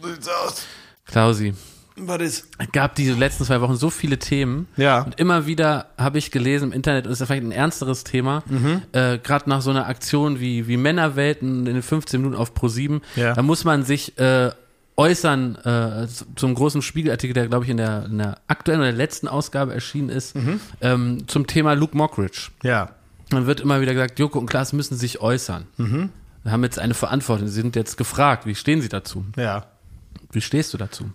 So sieht's aus. Klausi, Was ist? es gab diese letzten zwei Wochen so viele Themen. Ja. Und immer wieder habe ich gelesen im Internet, und das ist vielleicht ein ernsteres Thema, Mhm. äh, gerade nach so einer Aktion wie, wie Männerwelten in den 15 Minuten auf Pro7, Ja. da muss man sich äh, äußern äh, zu- zum großen Spiegelartikel, der, glaube ich, in der, in der aktuellen oder der letzten Ausgabe erschienen ist, Mhm. ähm, zum Thema Luke Mockridge. Ja. Dann wird immer wieder gesagt, Joko und Klaas müssen sich äußern. Mhm. Wir haben jetzt eine Verantwortung. Sie sind jetzt gefragt. Wie stehen Sie dazu? Ja. Wie stehst du dazu?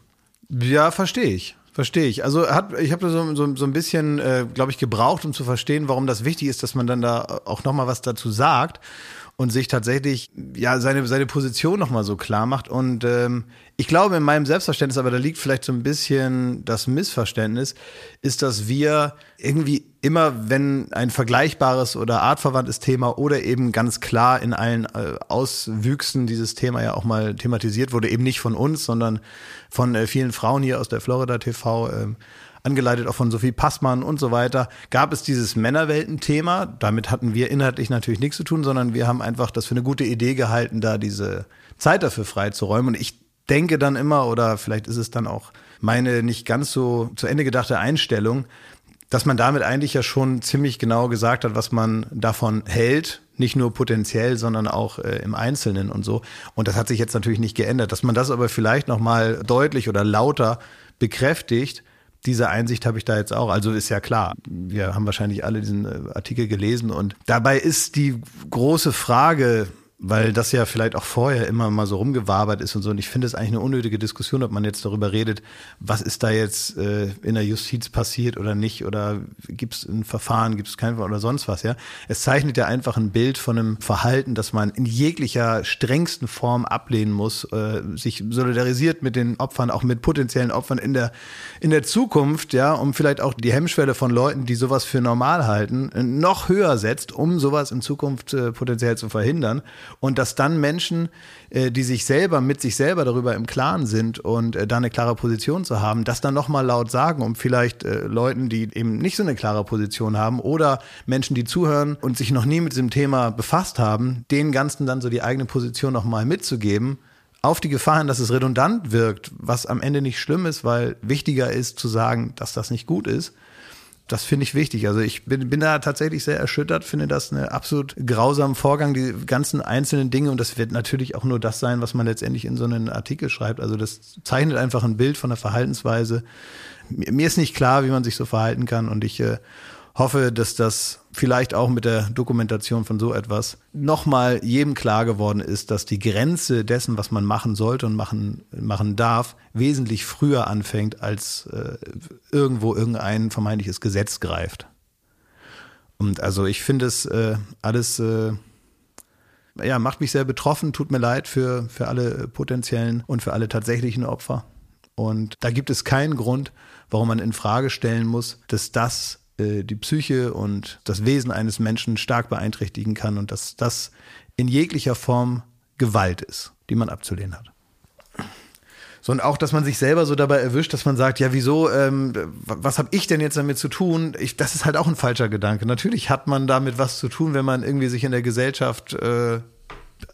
Ja, verstehe ich. Verstehe ich. Also hat, ich habe so, so, so ein bisschen, äh, glaube ich, gebraucht, um zu verstehen, warum das wichtig ist, dass man dann da auch nochmal was dazu sagt und sich tatsächlich ja seine, seine Position nochmal so klar macht. Und ähm, ich glaube, in meinem Selbstverständnis, aber da liegt vielleicht so ein bisschen das Missverständnis, ist, dass wir irgendwie immer, wenn ein vergleichbares oder artverwandtes Thema oder eben ganz klar in allen äh, Auswüchsen dieses Thema ja auch mal thematisiert wurde, eben nicht von uns, sondern von äh, vielen Frauen hier aus der Florida TV, ähm, angeleitet auch von Sophie Passmann und so weiter, gab es dieses Männerwelten-Thema. Damit hatten wir inhaltlich natürlich nichts zu tun, sondern wir haben einfach das für eine gute Idee gehalten, da diese Zeit dafür freizuräumen. Und ich denke dann immer, oder vielleicht ist es dann auch meine nicht ganz so zu Ende gedachte Einstellung, dass man damit eigentlich ja schon ziemlich genau gesagt hat, was man davon hält, nicht nur potenziell, sondern auch äh, im Einzelnen und so. Und das hat sich jetzt natürlich nicht geändert. Dass man das aber vielleicht noch mal deutlich oder lauter bekräftigt, diese Einsicht habe ich da jetzt auch. Also ist ja klar, wir haben wahrscheinlich alle diesen äh, Artikel gelesen und dabei ist die große Frage, weil das ja vielleicht auch vorher immer mal so rumgewabert ist und so. Und ich finde es eigentlich eine unnötige Diskussion, ob man jetzt darüber redet, was ist da jetzt äh, in der Justiz passiert oder nicht oder gibt es ein Verfahren, gibt es kein Verfahren oder sonst was. Ja, es zeichnet ja einfach ein Bild von einem Verhalten, das man in jeglicher strengsten Form ablehnen muss, äh, sich solidarisiert mit den Opfern, auch mit potenziellen Opfern in der in der Zukunft, ja, um vielleicht auch die Hemmschwelle von Leuten, die sowas für normal halten, noch höher setzt, um sowas in Zukunft äh, potenziell zu verhindern. Und dass dann Menschen, äh, die sich selber mit sich selber darüber im Klaren sind und äh, da eine klare Position zu haben, das dann nochmal laut sagen, um vielleicht äh, Leuten, die eben nicht so eine klare Position haben oder Menschen, die zuhören und sich noch nie mit diesem Thema befasst haben, den Ganzen dann so die eigene Position nochmal mitzugeben, auf die Gefahr hin, dass es redundant wirkt, was am Ende nicht schlimm ist, weil wichtiger ist zu sagen, dass das nicht gut ist. Das finde ich wichtig. Also ich bin, bin da tatsächlich sehr erschüttert, finde das einen absolut grausamen Vorgang, die ganzen einzelnen Dinge. Und das wird natürlich auch nur das sein, was man letztendlich in so einen Artikel schreibt. Also das zeichnet einfach ein Bild von der Verhaltensweise. Mir ist nicht klar, wie man sich so verhalten kann. Und ich äh, hoffe, dass das vielleicht auch mit der Dokumentation von so etwas nochmal jedem klar geworden ist, dass die Grenze dessen, was man machen sollte und machen, machen darf, wesentlich früher anfängt, als äh, irgendwo irgendein vermeintliches Gesetz greift. Und also ich finde es äh, alles, äh, ja, macht mich sehr betroffen, tut mir leid für, für alle potenziellen und für alle tatsächlichen Opfer. Und da gibt es keinen Grund, warum man in Frage stellen muss, dass das äh, die Psyche und das Wesen eines Menschen stark beeinträchtigen kann und dass das in jeglicher Form Gewalt ist, die man abzulehnen hat. So, und auch, dass man sich selber so dabei erwischt, dass man sagt, ja, wieso, ähm, was habe ich denn jetzt damit zu tun? Ich, das ist halt auch ein falscher Gedanke. Natürlich hat man damit was zu tun, wenn man irgendwie sich in der Gesellschaft äh,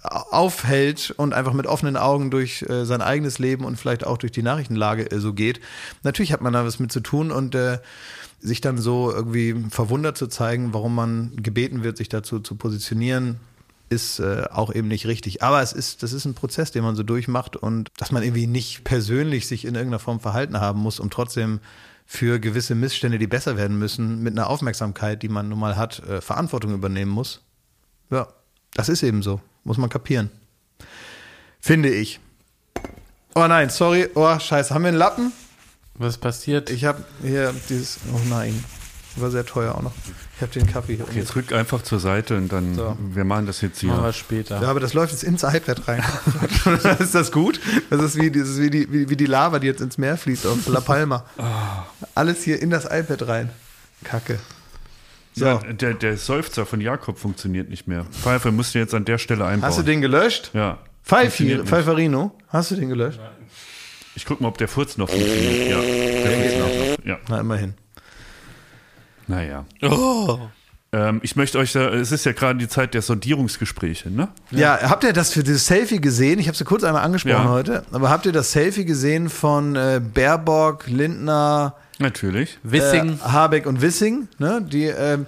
aufhält und einfach mit offenen Augen durch äh, sein eigenes Leben und vielleicht auch durch die Nachrichtenlage äh, so geht. Natürlich hat man da was mit zu tun und äh, sich dann so irgendwie verwundert zu zeigen, warum man gebeten wird, sich dazu zu positionieren, ist äh, auch eben nicht richtig. Aber es ist, das ist ein Prozess, den man so durchmacht und dass man irgendwie nicht persönlich sich in irgendeiner Form verhalten haben muss, um trotzdem für gewisse Missstände, die besser werden müssen, mit einer Aufmerksamkeit, die man nun mal hat, äh, Verantwortung übernehmen muss. Ja, das ist eben so. Muss man kapieren. Finde ich. Oh nein, sorry. Oh, scheiße. Haben wir einen Lappen? Was passiert? Ich habe hier dieses. Oh nein. War sehr teuer auch noch. Ich habe den Kaffee hier. Jetzt rück einfach zur Seite und dann, So. wir machen das jetzt Machen wir hier. später. Ja, aber das läuft jetzt ins iPad rein. ist das gut? Das ist wie, das ist wie, die, wie, wie die Lava, die jetzt ins Meer fließt auf La Palma. Alles hier in das iPad rein. Kacke. So. Ja, der, der Seufzer von Jakob funktioniert nicht mehr. Pfeife musste jetzt an der Stelle einbauen. Hast du den gelöscht? Ja. Pfeifi. Pfeiferino, hast du den gelöscht? Ich guck mal, ob der Furz noch funktioniert. Ja, der funktioniert noch. Ja. Na, immerhin. Naja. Oh. Ähm, ich möchte euch, da, es ist ja gerade die Zeit der Sondierungsgespräche, ne? Ja. habt ihr das für dieses Selfie gesehen? Ich habe es kurz einmal angesprochen Ja. heute, aber habt ihr das Selfie gesehen von äh, Baerbock, Lindner, Natürlich. Wissing. äh, Habeck und Wissing? Ne? Die, ähm,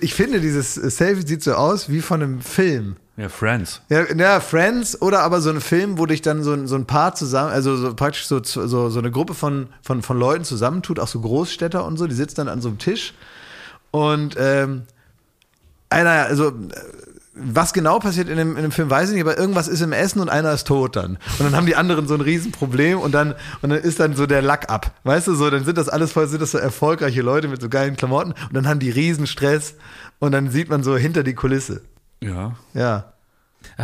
ich finde, dieses Selfie sieht so aus wie von einem Film. Ja, Friends. Ja, ja, Friends oder aber so ein Film, wo dich dann so ein, so ein Paar zusammen, also so praktisch so, so, so eine Gruppe von, von, von Leuten zusammentut, auch so Großstädter und so, die sitzen dann an so einem Tisch und ähm, einer, also was genau passiert in dem, in dem Film, weiß ich nicht, aber irgendwas ist im Essen und einer ist tot dann. Und dann haben die anderen so ein Riesenproblem und dann, und dann ist dann so der Lack ab. Weißt du, so, dann sind das alles voll, sind das so erfolgreiche Leute mit so geilen Klamotten und dann haben die Riesenstress und dann sieht man so hinter die Kulisse. Ja. Ja.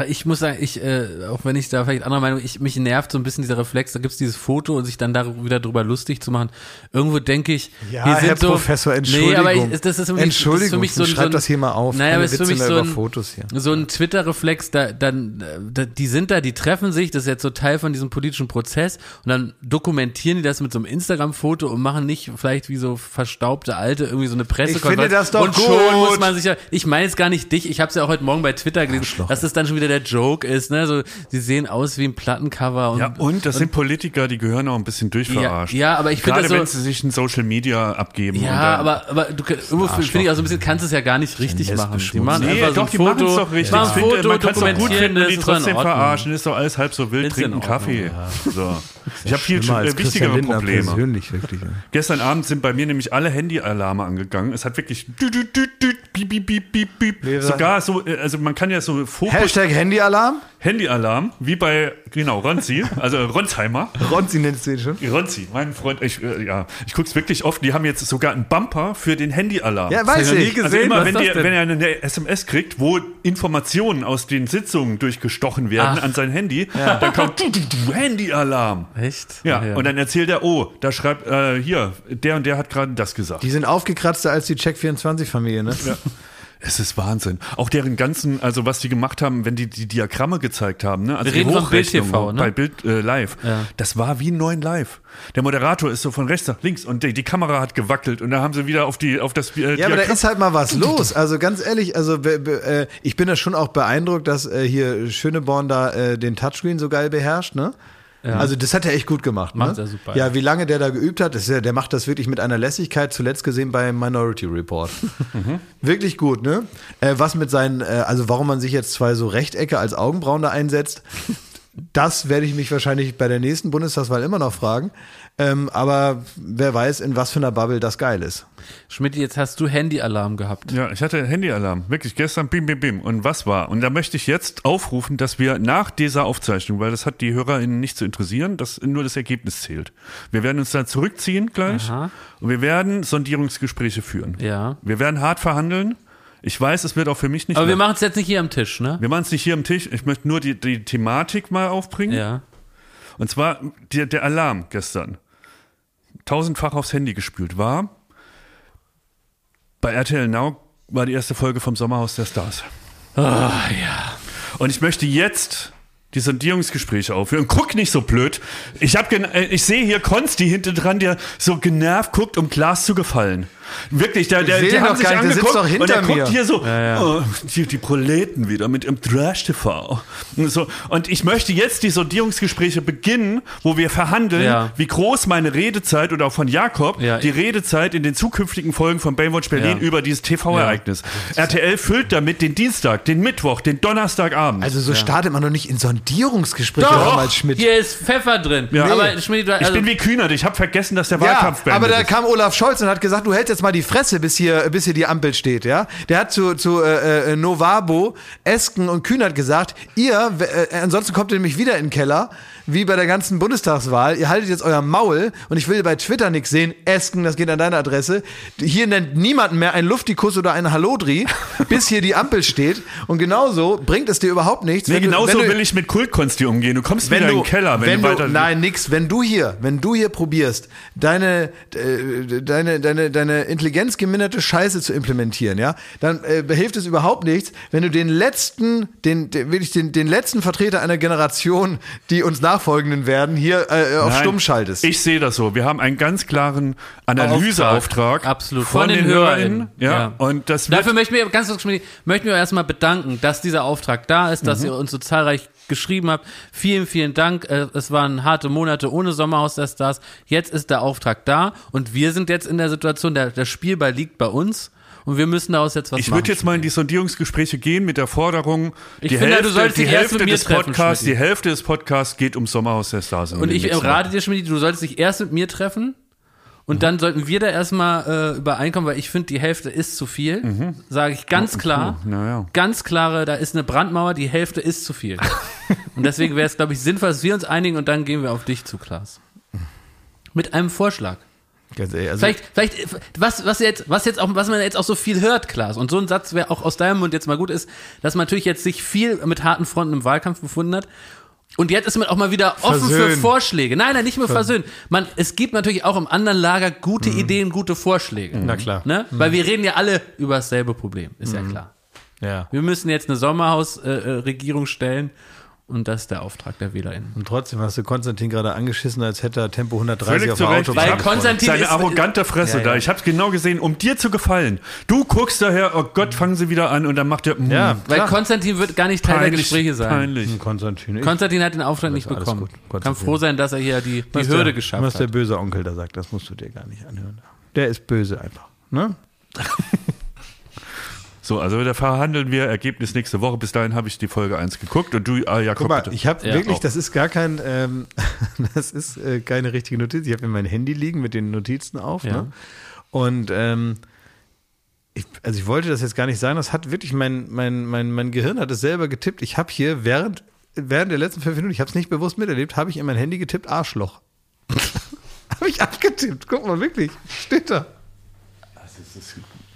Ich muss sagen, ich, äh, auch wenn ich da vielleicht anderer Meinung, ich, mich nervt so ein bisschen dieser Reflex, da gibt's dieses Foto und sich dann da wieder drüber lustig zu machen. Irgendwo denke ich, Ja, hier sind Herr so, Professor, Nee, aber ich, Entschuldigung. das ist für mich, Entschuldigung, ist für mich so ein, schreib so ein, das hier mal auf. Naja, aber es ist für mich so über ein, Fotos hier. so ein Twitter-Reflex, da, dann, da, die sind da, die treffen sich, das ist jetzt so Teil von diesem politischen Prozess und dann dokumentieren die das mit so einem Instagram-Foto und machen nicht vielleicht wie so verstaubte Alte irgendwie so eine Pressekonferenz. finde das doch und schon gut. muss man sich ja, ich meine jetzt gar nicht dich, ich habe es ja auch heute Morgen bei Twitter gelesen, dass das dann schon wieder der Joke ist, ne, so, sie sehen aus wie ein Plattencover und, Ja, und das sind Politiker, die gehören auch ein bisschen durchverarscht. Ja, ja, aber ich finde Gerade das so- wenn sie sich in Social Media abgeben. und Ja, aber, aber du irgendwo finde ich auch so ein bisschen, kannst du es ja gar nicht richtig machen. Die machen Nee, einfach so doch, ein die Foto, machen es doch richtig. machen Ich finde, Foto, man kann es doch gut finden und die doch trotzdem verarschen. Ist doch alles halb so wild, trinken Ordnung, Kaffee. So. Ich habe viel äh, wichtigere Lindner Probleme. persönlich, wirklich. Gestern Abend sind bei mir nämlich alle Handyalarme angegangen. Es hat wirklich düt, düt, piep, piep, piep, piep, piep. Wäre- sogar so, äh, also man kann ja so Fokus Hashtag Handyalarm. Handyalarm, wie bei genau Ronzi, also Ronsheimer. Ronzi nennst du ihn schon. Ronzi, mein Freund, ich, äh, ja, ich guck's wirklich oft. Die haben jetzt sogar einen Bumper für den Handyalarm. Ja, weiß ich nie Also gesehen. immer, Was wenn, ist die, wenn er eine SMS kriegt, wo Informationen aus den Sitzungen durchgestochen werden Ach. an sein Handy, dann kommt Handyalarm. Echt? Ja, Ach und dann erzählt er, oh, da schreibt, äh, hier, der und der hat gerade das gesagt. Die sind aufgekratzter als die Check24-Familie, ne? Es ist Wahnsinn. Auch deren ganzen, also was die gemacht haben, wenn die die Diagramme gezeigt haben, ne? Also Wir die reden von Hochrechnung Bild TV, ne? bei Bild äh, Live. Ja. Das war wie neun Live. Der Moderator ist so von rechts nach links und die, die Kamera hat gewackelt und da haben sie wieder auf die auf das äh, Ja, aber da ist halt mal was los. Also ganz ehrlich, also be- be- äh, ich bin da schon auch beeindruckt, dass äh, hier Schöneborn da äh, den Touchscreen so geil beherrscht, ne? Also das hat er echt gut gemacht. Macht ne? er super, Ja, ja. wie lange der da geübt hat, ist ja, der macht das wirklich mit einer Lässigkeit, zuletzt gesehen bei Minority Report. wirklich gut, ne? Äh, was mit seinen, äh, also warum man sich jetzt zwei so Rechtecke als Augenbrauen da einsetzt, das werde ich mich wahrscheinlich bei der nächsten Bundestagswahl immer noch fragen. Ähm, aber wer weiß, in was für einer Bubble das geil ist. Schmidt, jetzt hast du Handyalarm gehabt. Ja, ich hatte Handyalarm. Wirklich gestern bim bim bim. Und was war? Und da möchte ich jetzt aufrufen, dass wir nach dieser Aufzeichnung, weil das hat die HörerInnen nicht zu interessieren, dass nur das Ergebnis zählt. Wir werden uns dann zurückziehen gleich Aha. und wir werden Sondierungsgespräche führen. Ja. Wir werden hart verhandeln. Ich weiß, es wird auch für mich nicht Aber wir machen es jetzt nicht hier am Tisch, ne? wir machen es nicht hier am Tisch. Ich möchte nur die, die Thematik mal aufbringen. Ja. Und zwar der, der Alarm gestern. Tausendfach aufs Handy gespült war. Bei RTL Now war die erste Folge vom Sommerhaus der Stars. Ah, ja. Und ich möchte jetzt die Sondierungsgespräche aufhören. Guck nicht so blöd. Ich hab äh, ich sehe hier Konsti hinten dran, der so genervt guckt, um Glas zu gefallen. Wirklich, der, der, die haben doch sich gar nicht, der angeguckt sitzt doch hinter und der mir. guckt hier so, Oh, die, die Proleten wieder mit im Trash-TV. Und, so. und ich möchte jetzt die Sondierungsgespräche beginnen, wo wir verhandeln, Ja. wie groß meine Redezeit oder auch von Jakob, Ja. die Redezeit in den zukünftigen Folgen von Baywatch Berlin Ja. über dieses TV-Ereignis. RTL füllt damit den Dienstag, den Mittwoch, den Donnerstagabend. Also so startet man doch nicht in Sondierungsgespräche damals Schmidt. Hier ist Pfeffer drin. Ja. Aber Schmidt, du- ich also, bin wie Kühnert, ich habe vergessen, dass der Ja, Wahlkampf beendet aber da ist. kam Olaf Scholz und hat gesagt, du hältst jetzt mal die Fresse, bis hier, bis hier die Ampel steht, ja. Der hat zu, zu äh, äh, Novabo, Esken und Kühnert gesagt, ihr, w- äh, ansonsten kommt ihr nämlich wieder in den Keller, wie bei der ganzen Bundestagswahl. Ihr haltet jetzt euer Maul und ich will bei Twitter nichts sehen. Esken, das geht an deine Adresse. Hier nennt niemanden mehr ein Luftikus oder ein Hallodri, bis hier die Ampel steht. Und genauso bringt es dir überhaupt nichts. Nee, genauso du, will ich mit Kultkunst hier umgehen. Du kommst wenn wieder du, in den Keller, wenn, wenn du du, weiter. nein, nix. Wenn du hier, wenn du hier probierst, deine, äh, deine, deine, deine intelligenzgeminderte Scheiße zu implementieren, ja, dann äh, hilft es überhaupt nichts, wenn du den letzten, den, den wirklich den, den letzten Vertreter einer Generation, die uns nachfolgenden werden, hier äh, auf Nein, Stumm schaltest. Ich sehe das so. Wir haben einen ganz klaren Analyseauftrag. Absolut. Von, den, HörerInnen. Ja. Und das Dafür möchten wir ganz kurz möchten wir erstmal bedanken, dass dieser Auftrag da ist, Mhm. dass ihr uns so zahlreich geschrieben habt. Vielen, vielen Dank. Äh, Es waren harte Monate ohne Sommerhaus der Stars. Jetzt ist der Auftrag da und wir sind jetzt in der Situation, der, der Spielball liegt bei uns und wir müssen daraus jetzt was Ich machen. würde jetzt mal in die Sondierungsgespräche gehen mit der Forderung, Ich die finde, du Hälfte, solltest die Hälfte mit mir des treffen, Podcasts, Schmidti. die Hälfte des Podcasts geht ums Sommerhaus der Stars. Und ich nächsten rate dir, Schmidt, du solltest dich erst mit mir treffen und dann sollten wir da erstmal äh, übereinkommen, weil ich finde, die Hälfte ist zu viel. Sage ich ganz klar. Wochen. Naja. Ganz klare, da ist eine Brandmauer, die Hälfte ist zu viel. und deswegen wäre es, glaube ich, sinnvoll, dass wir uns einigen und dann gehen wir auf dich zu, Klaas. Mit einem Vorschlag. Ganz ehrlich, also, Vielleicht, vielleicht, was, was jetzt, was jetzt auch, was man jetzt auch so viel hört, Klaas. Und so ein Satz, wer auch aus deinem Mund jetzt mal gut ist, dass man natürlich jetzt sich viel mit harten Fronten im Wahlkampf befunden hat. Und jetzt ist man auch mal wieder offen für Versöhnen. Vorschläge. Nein, nein, nicht nur versöhnen. Man, es gibt natürlich auch im anderen Lager gute Ideen, gute Vorschläge. Na klar. Ne? Weil wir reden ja alle über dasselbe Problem, ist ja klar. ja. Wir müssen jetzt eine Sommerhausregierung äh, Regierung stellen und das ist der Auftrag der WählerInnen. Und trotzdem hast du Konstantin gerade angeschissen, als hätte er Tempo 130 Völlig auf zu der Recht. Autobahn. Weil Konstantin Seine ist- arrogante Fresse Ja, ja. da. Ich hab's genau gesehen, um dir zu gefallen. Du guckst daher, oh Gott, fangen sie wieder an und dann macht er, mm, ja, Weil klar. Konstantin wird gar nicht Teil der peinlich, Gespräche sein. peinlich. Konstantin. Ich, Konstantin hat den Auftrag nicht alles bekommen. Kann froh sein, dass er hier die, die was Hürde der, geschafft Was der hat. böse Onkel da sagt, das musst du dir gar nicht anhören. Der ist böse einfach. Ne? So, also da verhandeln wir Ergebnis nächste Woche. Bis dahin habe ich die Folge 1 geguckt und du, ah, Jakob, Guck mal, bitte. ich habe Ja, wirklich, auch. das ist gar kein, ähm, das ist äh, keine richtige Notiz. Ich habe mir mein Handy liegen mit den Notizen auf. Ja. Ne? Und ähm, ich, also ich wollte das jetzt gar nicht sagen. Das hat wirklich mein, mein, mein, mein Gehirn hat es selber getippt. Ich habe hier während, während der letzten fünf Minuten, ich habe es nicht bewusst miterlebt, habe ich in mein Handy getippt Arschloch. habe ich abgetippt. Guck mal, wirklich. Steht da.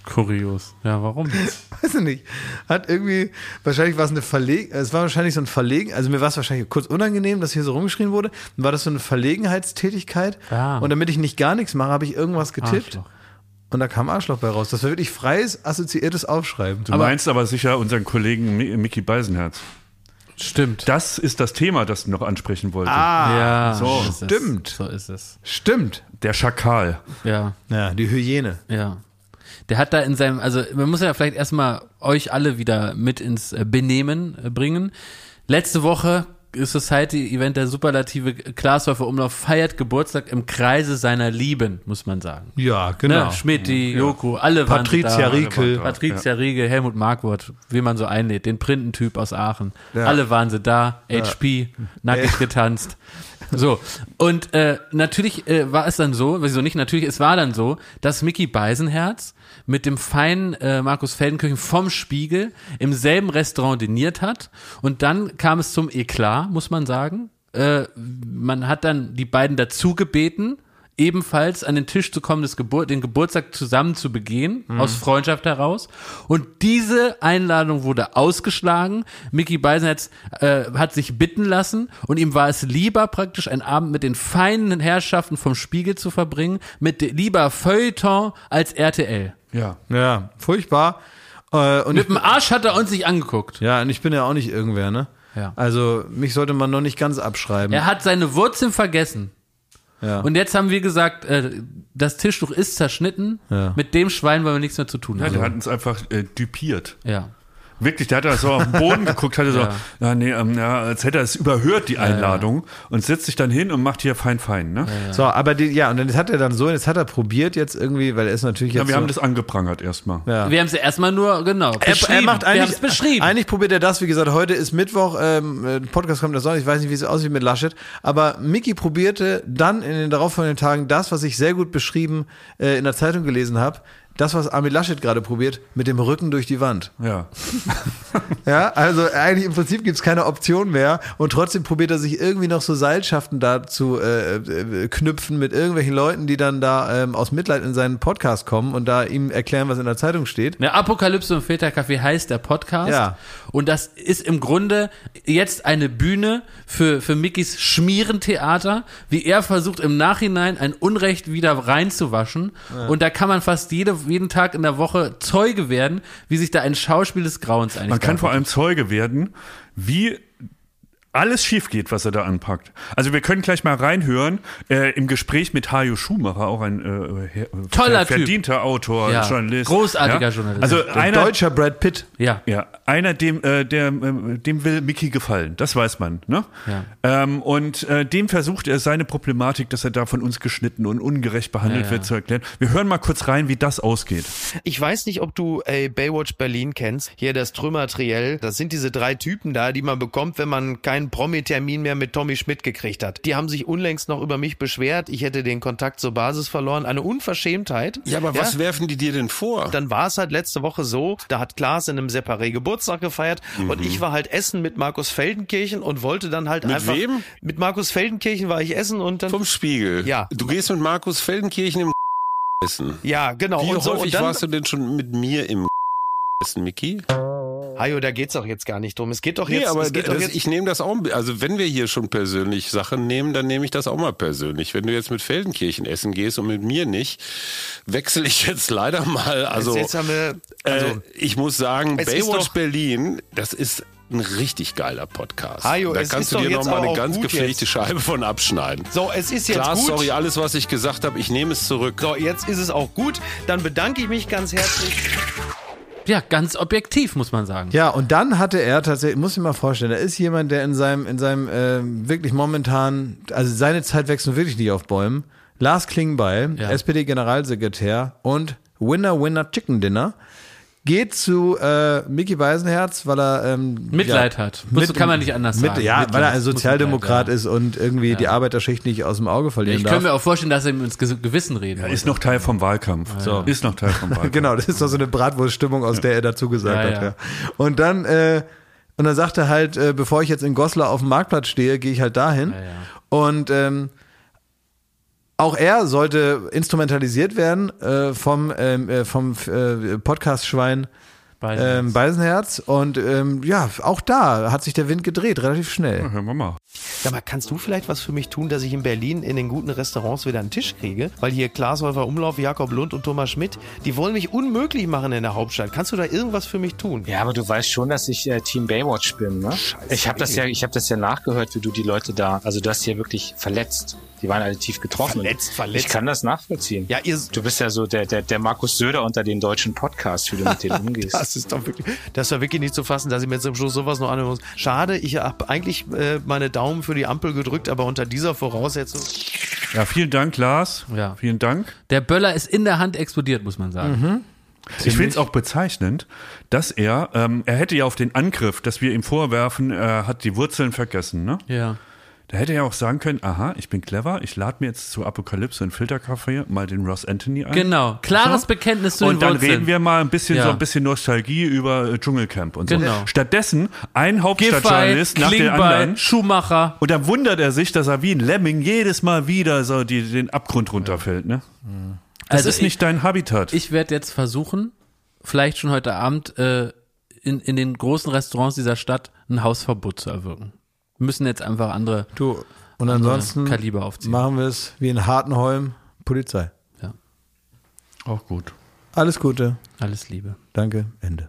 Kurios. Ja, warum? weiß ich nicht, hat irgendwie, wahrscheinlich war es eine Verleg, es war wahrscheinlich so ein Verlegen, also mir war es wahrscheinlich kurz unangenehm, dass hier so rumgeschrien wurde, dann war das so eine Verlegenheitstätigkeit Ah. und damit ich nicht gar nichts mache, habe ich irgendwas getippt Arschloch. und da kam Arschloch bei raus. Das war wirklich freies, assoziiertes Aufschreiben. Du meinst aber sicher unseren Kollegen Mi- Mickey Beisenherz. Stimmt. Das ist das Thema, das ich noch ansprechen wollte. Ah, ja, so, ist es. stimmt. So ist es. Stimmt. Der Schakal. Ja, Ja, die Hyäne. ja. Der hat da in seinem, also man muss ja vielleicht erstmal euch alle wieder mit ins äh, Benehmen äh, bringen. Letzte Woche Society-Event der Superlative Glashäufer Umlauf feiert Geburtstag im Kreise seiner Lieben, muss man sagen. Ja, genau. Ne? Schmidti, Joko, alle Patricia waren da. Riekel. Patricia Riege, Helmut Markwort, wie man so einlädt, den Printentyp aus Aachen. Ja. Alle waren sie da, HP, nackig getanzt. So, und äh, natürlich äh, war es dann so, wieso nicht, natürlich, es war dann so, dass Mickey Beisenherz mit dem feinen äh, Markus Feldenkirchen vom Spiegel im selben Restaurant diniert hat und dann kam es zum Eklat, muss man sagen. Äh, man hat dann die beiden dazu gebeten, ebenfalls an den Tisch zu kommen, das Gebur den Geburtstag zusammen zu begehen, aus Freundschaft heraus. Und diese Einladung wurde ausgeschlagen. Mickey Beisenherz äh, hat sich bitten lassen und ihm war es lieber praktisch einen Abend mit den feinen Herrschaften vom Spiegel zu verbringen, mit lieber Feuilleton als RTL. Ja. Ja, furchtbar. Äh, und Mit dem Arsch hat er uns nicht angeguckt. ja, und ich bin ja auch nicht irgendwer, ne? Ja. Also, mich sollte man noch nicht ganz abschreiben. Er hat seine Wurzeln vergessen. Ja. Und jetzt haben wir gesagt, äh, das Tischtuch ist zerschnitten. Ja. Mit dem Schwein wollen wir nichts mehr zu tun ja haben. der hat uns einfach äh, düpiert. Ja. Wirklich, der hat da so auf den Boden geguckt, hatte so, Ja. ja. nee, ähm, ja, als hätte er es überhört, die Einladung, und setzt sich dann hin und macht hier fein, fein, ne? Ja, So, aber die, ja, und dann hat er dann so, jetzt hat er probiert jetzt irgendwie, weil er ist natürlich jetzt wir so, haben das angeprangert erstmal. ja. Wir haben es ja erstmal nur, genau, Er, beschrieben. er macht eigentlich, es beschrieben. eigentlich probiert er das, wie gesagt, heute ist Mittwoch, ähm, äh, Podcast kommt das Sonntag, ich weiß nicht, wie es aussieht mit Laschet, aber Mickey probierte dann in den darauffolgenden Tagen das, was ich sehr gut beschrieben äh, in der Zeitung gelesen habe, das, was Armin Laschet gerade probiert, mit dem Rücken durch die Wand. Ja. Ja, also eigentlich im Prinzip gibt's keine Option mehr und trotzdem probiert er sich irgendwie noch so Seilschaften da zu äh, äh, knüpfen mit irgendwelchen Leuten, die dann da ähm, aus Mitleid in seinen Podcast kommen und da ihm erklären, was in der Zeitung steht. Ne, Apokalypse und Filterkaffee heißt der Podcast. Ja. Und das ist im Grunde jetzt eine Bühne für, für Mickys Schmierentheater, wie er versucht im Nachhinein ein Unrecht wieder reinzuwaschen. Und da kann man fast jede, jeden Tag in der Woche Zeuge werden, wie sich da ein Schauspiel des Grauens eigentlich Man kann vor allem Zeuge werden, wie alles schief geht, was er da anpackt. Also wir können gleich mal reinhören äh, im Gespräch mit Hajo Schumacher, auch ein äh, her- Toller ver- Typ. verdienter Autor, Ja, Journalist. großartiger Journalist. Also Ein einer, deutscher Brad Pitt. Ja. ja, einer dem, äh, der, äh, dem will Mickey gefallen. Das weiß man. Ne? Ja. Ähm, und äh, dem versucht er seine Problematik, dass er da von uns geschnitten und ungerecht behandelt Ja, ja. wird, zu erklären. Wir hören mal kurz rein, wie das ausgeht. Ich weiß nicht, ob du Baywatch Berlin kennst. Hier das Trümmer-Triell. Das sind diese drei Typen da, die man bekommt, wenn man keinen Promi-Termin mehr mit Tommy Schmidt gekriegt hat. Die haben sich unlängst noch über mich beschwert. Ich hätte den Kontakt zur Basis verloren. Eine Unverschämtheit. Ja, aber was werfen die dir denn vor? Dann war es halt letzte Woche so, da hat Klaas in einem Separé Geburtstag gefeiert und ich war halt essen mit Markus Feldenkirchen und wollte dann halt Mhm. Mit einfach... wem? Mit Markus Feldenkirchen war ich essen und dann... Vom Spiegel. Ja. Du gehst mit Markus Feldenkirchen im essen. ja, genau. Wie und so, häufig und dann, warst du denn schon mit mir im essen, Mickey? Hajo, da geht's doch jetzt gar nicht drum. Es geht doch Nee, jetzt... aber es geht doch das, jetzt ich nehme das auch, also wenn wir hier schon persönlich Sachen nehmen, dann nehme ich das auch mal persönlich. Wenn du jetzt mit Feldenkirchen essen gehst und mit mir nicht, wechsle ich jetzt leider mal. Also, jetzt haben wir... Also, äh, ich muss sagen, ist Baywatch doch- Berlin, das ist ein richtig geiler Podcast. Hajo, da kannst ist du doch dir jetzt noch mal aber eine ganz gepflegte jetzt. Scheibe von abschneiden. so, es ist jetzt Klar, gut. sorry, alles, was ich gesagt habe, ich nehme es zurück. So, jetzt ist es auch gut. Dann bedanke ich mich ganz herzlich. Ja, ganz objektiv, muss man sagen. Ja, und dann hatte er tatsächlich, muss ich mir mal vorstellen, da ist jemand, der in seinem, in seinem äh, wirklich momentan, also seine Zeit wächst nun wirklich nicht auf Bäumen. Lars Klingbeil, Ja. SPD-Generalsekretär und Winner Winner Chicken Dinner, geht zu äh, Mickey Beisenherz, weil er ähm, Mitleid hat. Muss- kann man nicht anders mit, sagen. Ja, Mitleid. weil er ein Sozialdemokrat Mitleid, ist und irgendwie die Arbeiterschicht nicht aus dem Auge verlieren Ich darf. kann mir auch vorstellen, dass er ihm ins Ge- Gewissen reden wollte. ist noch Teil vom Wahlkampf. So. Ist noch Teil vom Wahlkampf. Genau, das ist doch so eine Bratwurststimmung, aus der er dazu gesagt Ja, hat. ja. Ja. Und dann, äh, und dann sagt er halt, äh, bevor ich jetzt in Goslar auf dem Marktplatz stehe, gehe ich halt dahin. Ja, ja. Und ähm, auch er sollte instrumentalisiert werden äh, vom, ähm, äh, vom äh, Podcast-Schwein Beisenherz. ähm, Beisenherz. Und ähm, ja, auch da hat sich der Wind gedreht, relativ schnell. Hören wir mal. Sag mal, kannst du vielleicht was für mich tun, dass ich in Berlin in den guten Restaurants wieder einen Tisch kriege? Weil hier Klaas Häufer Umlauf, Jakob Lund und Thomas Schmidt, die wollen mich unmöglich machen in der Hauptstadt. Kannst du da irgendwas für mich tun? Ja, aber du weißt schon, dass ich äh, Team Baywatch bin, ne? ich habe das ja, ich habe das ja nachgehört, wie du die Leute da, also du hast hier wirklich verletzt. Die waren alle tief getroffen. Verletzt, verletzt. Ich kann das nachvollziehen. Ja, ihr, Du bist ja so der, der, der Markus Söder unter den deutschen Podcasts, wie du mit denen umgehst. das ist doch wirklich, das ist doch wirklich nicht zu fassen, dass ich mir zum Schluss sowas noch anhören muss. Schade, ich habe eigentlich äh, meine Daumen für die Ampel gedrückt, aber unter dieser Voraussetzung. Ja, vielen Dank, Lars. Ja. Vielen Dank. Der Böller ist in der Hand explodiert, muss man sagen. Ich finde es auch bezeichnend, dass er, ähm, er hätte ja auf den Angriff, dass wir ihm vorwerfen, er hat die Wurzeln vergessen, ne? Ja. Da hätte er ja auch sagen können, aha, ich bin clever, ich lade mir jetzt zu Apokalypse und Filterkaffee mal den Ross Anthony ein. Genau. Klares So. Bekenntnis zu und den dann Wurzeln. reden wir mal ein bisschen Ja. so ein bisschen Nostalgie über äh, Dschungelcamp und so. Genau. Stattdessen ein Hauptstadtjournalist nach dem anderen. Schumacher. Und dann wundert er sich, dass er wie ein Lemming jedes Mal wieder so die, den Abgrund runterfällt, ne? Das Also ist nicht dein Habitat. Ich werde jetzt versuchen, vielleicht schon heute Abend äh, in, in den großen Restaurants dieser Stadt ein Hausverbot zu erwirken. Wir müssen jetzt einfach andere, Du, und ansonsten Kaliber aufziehen. machen wir es wie in Hartenholm, Polizei. auch gut. Alles Gute, Alles Liebe. danke, Ende.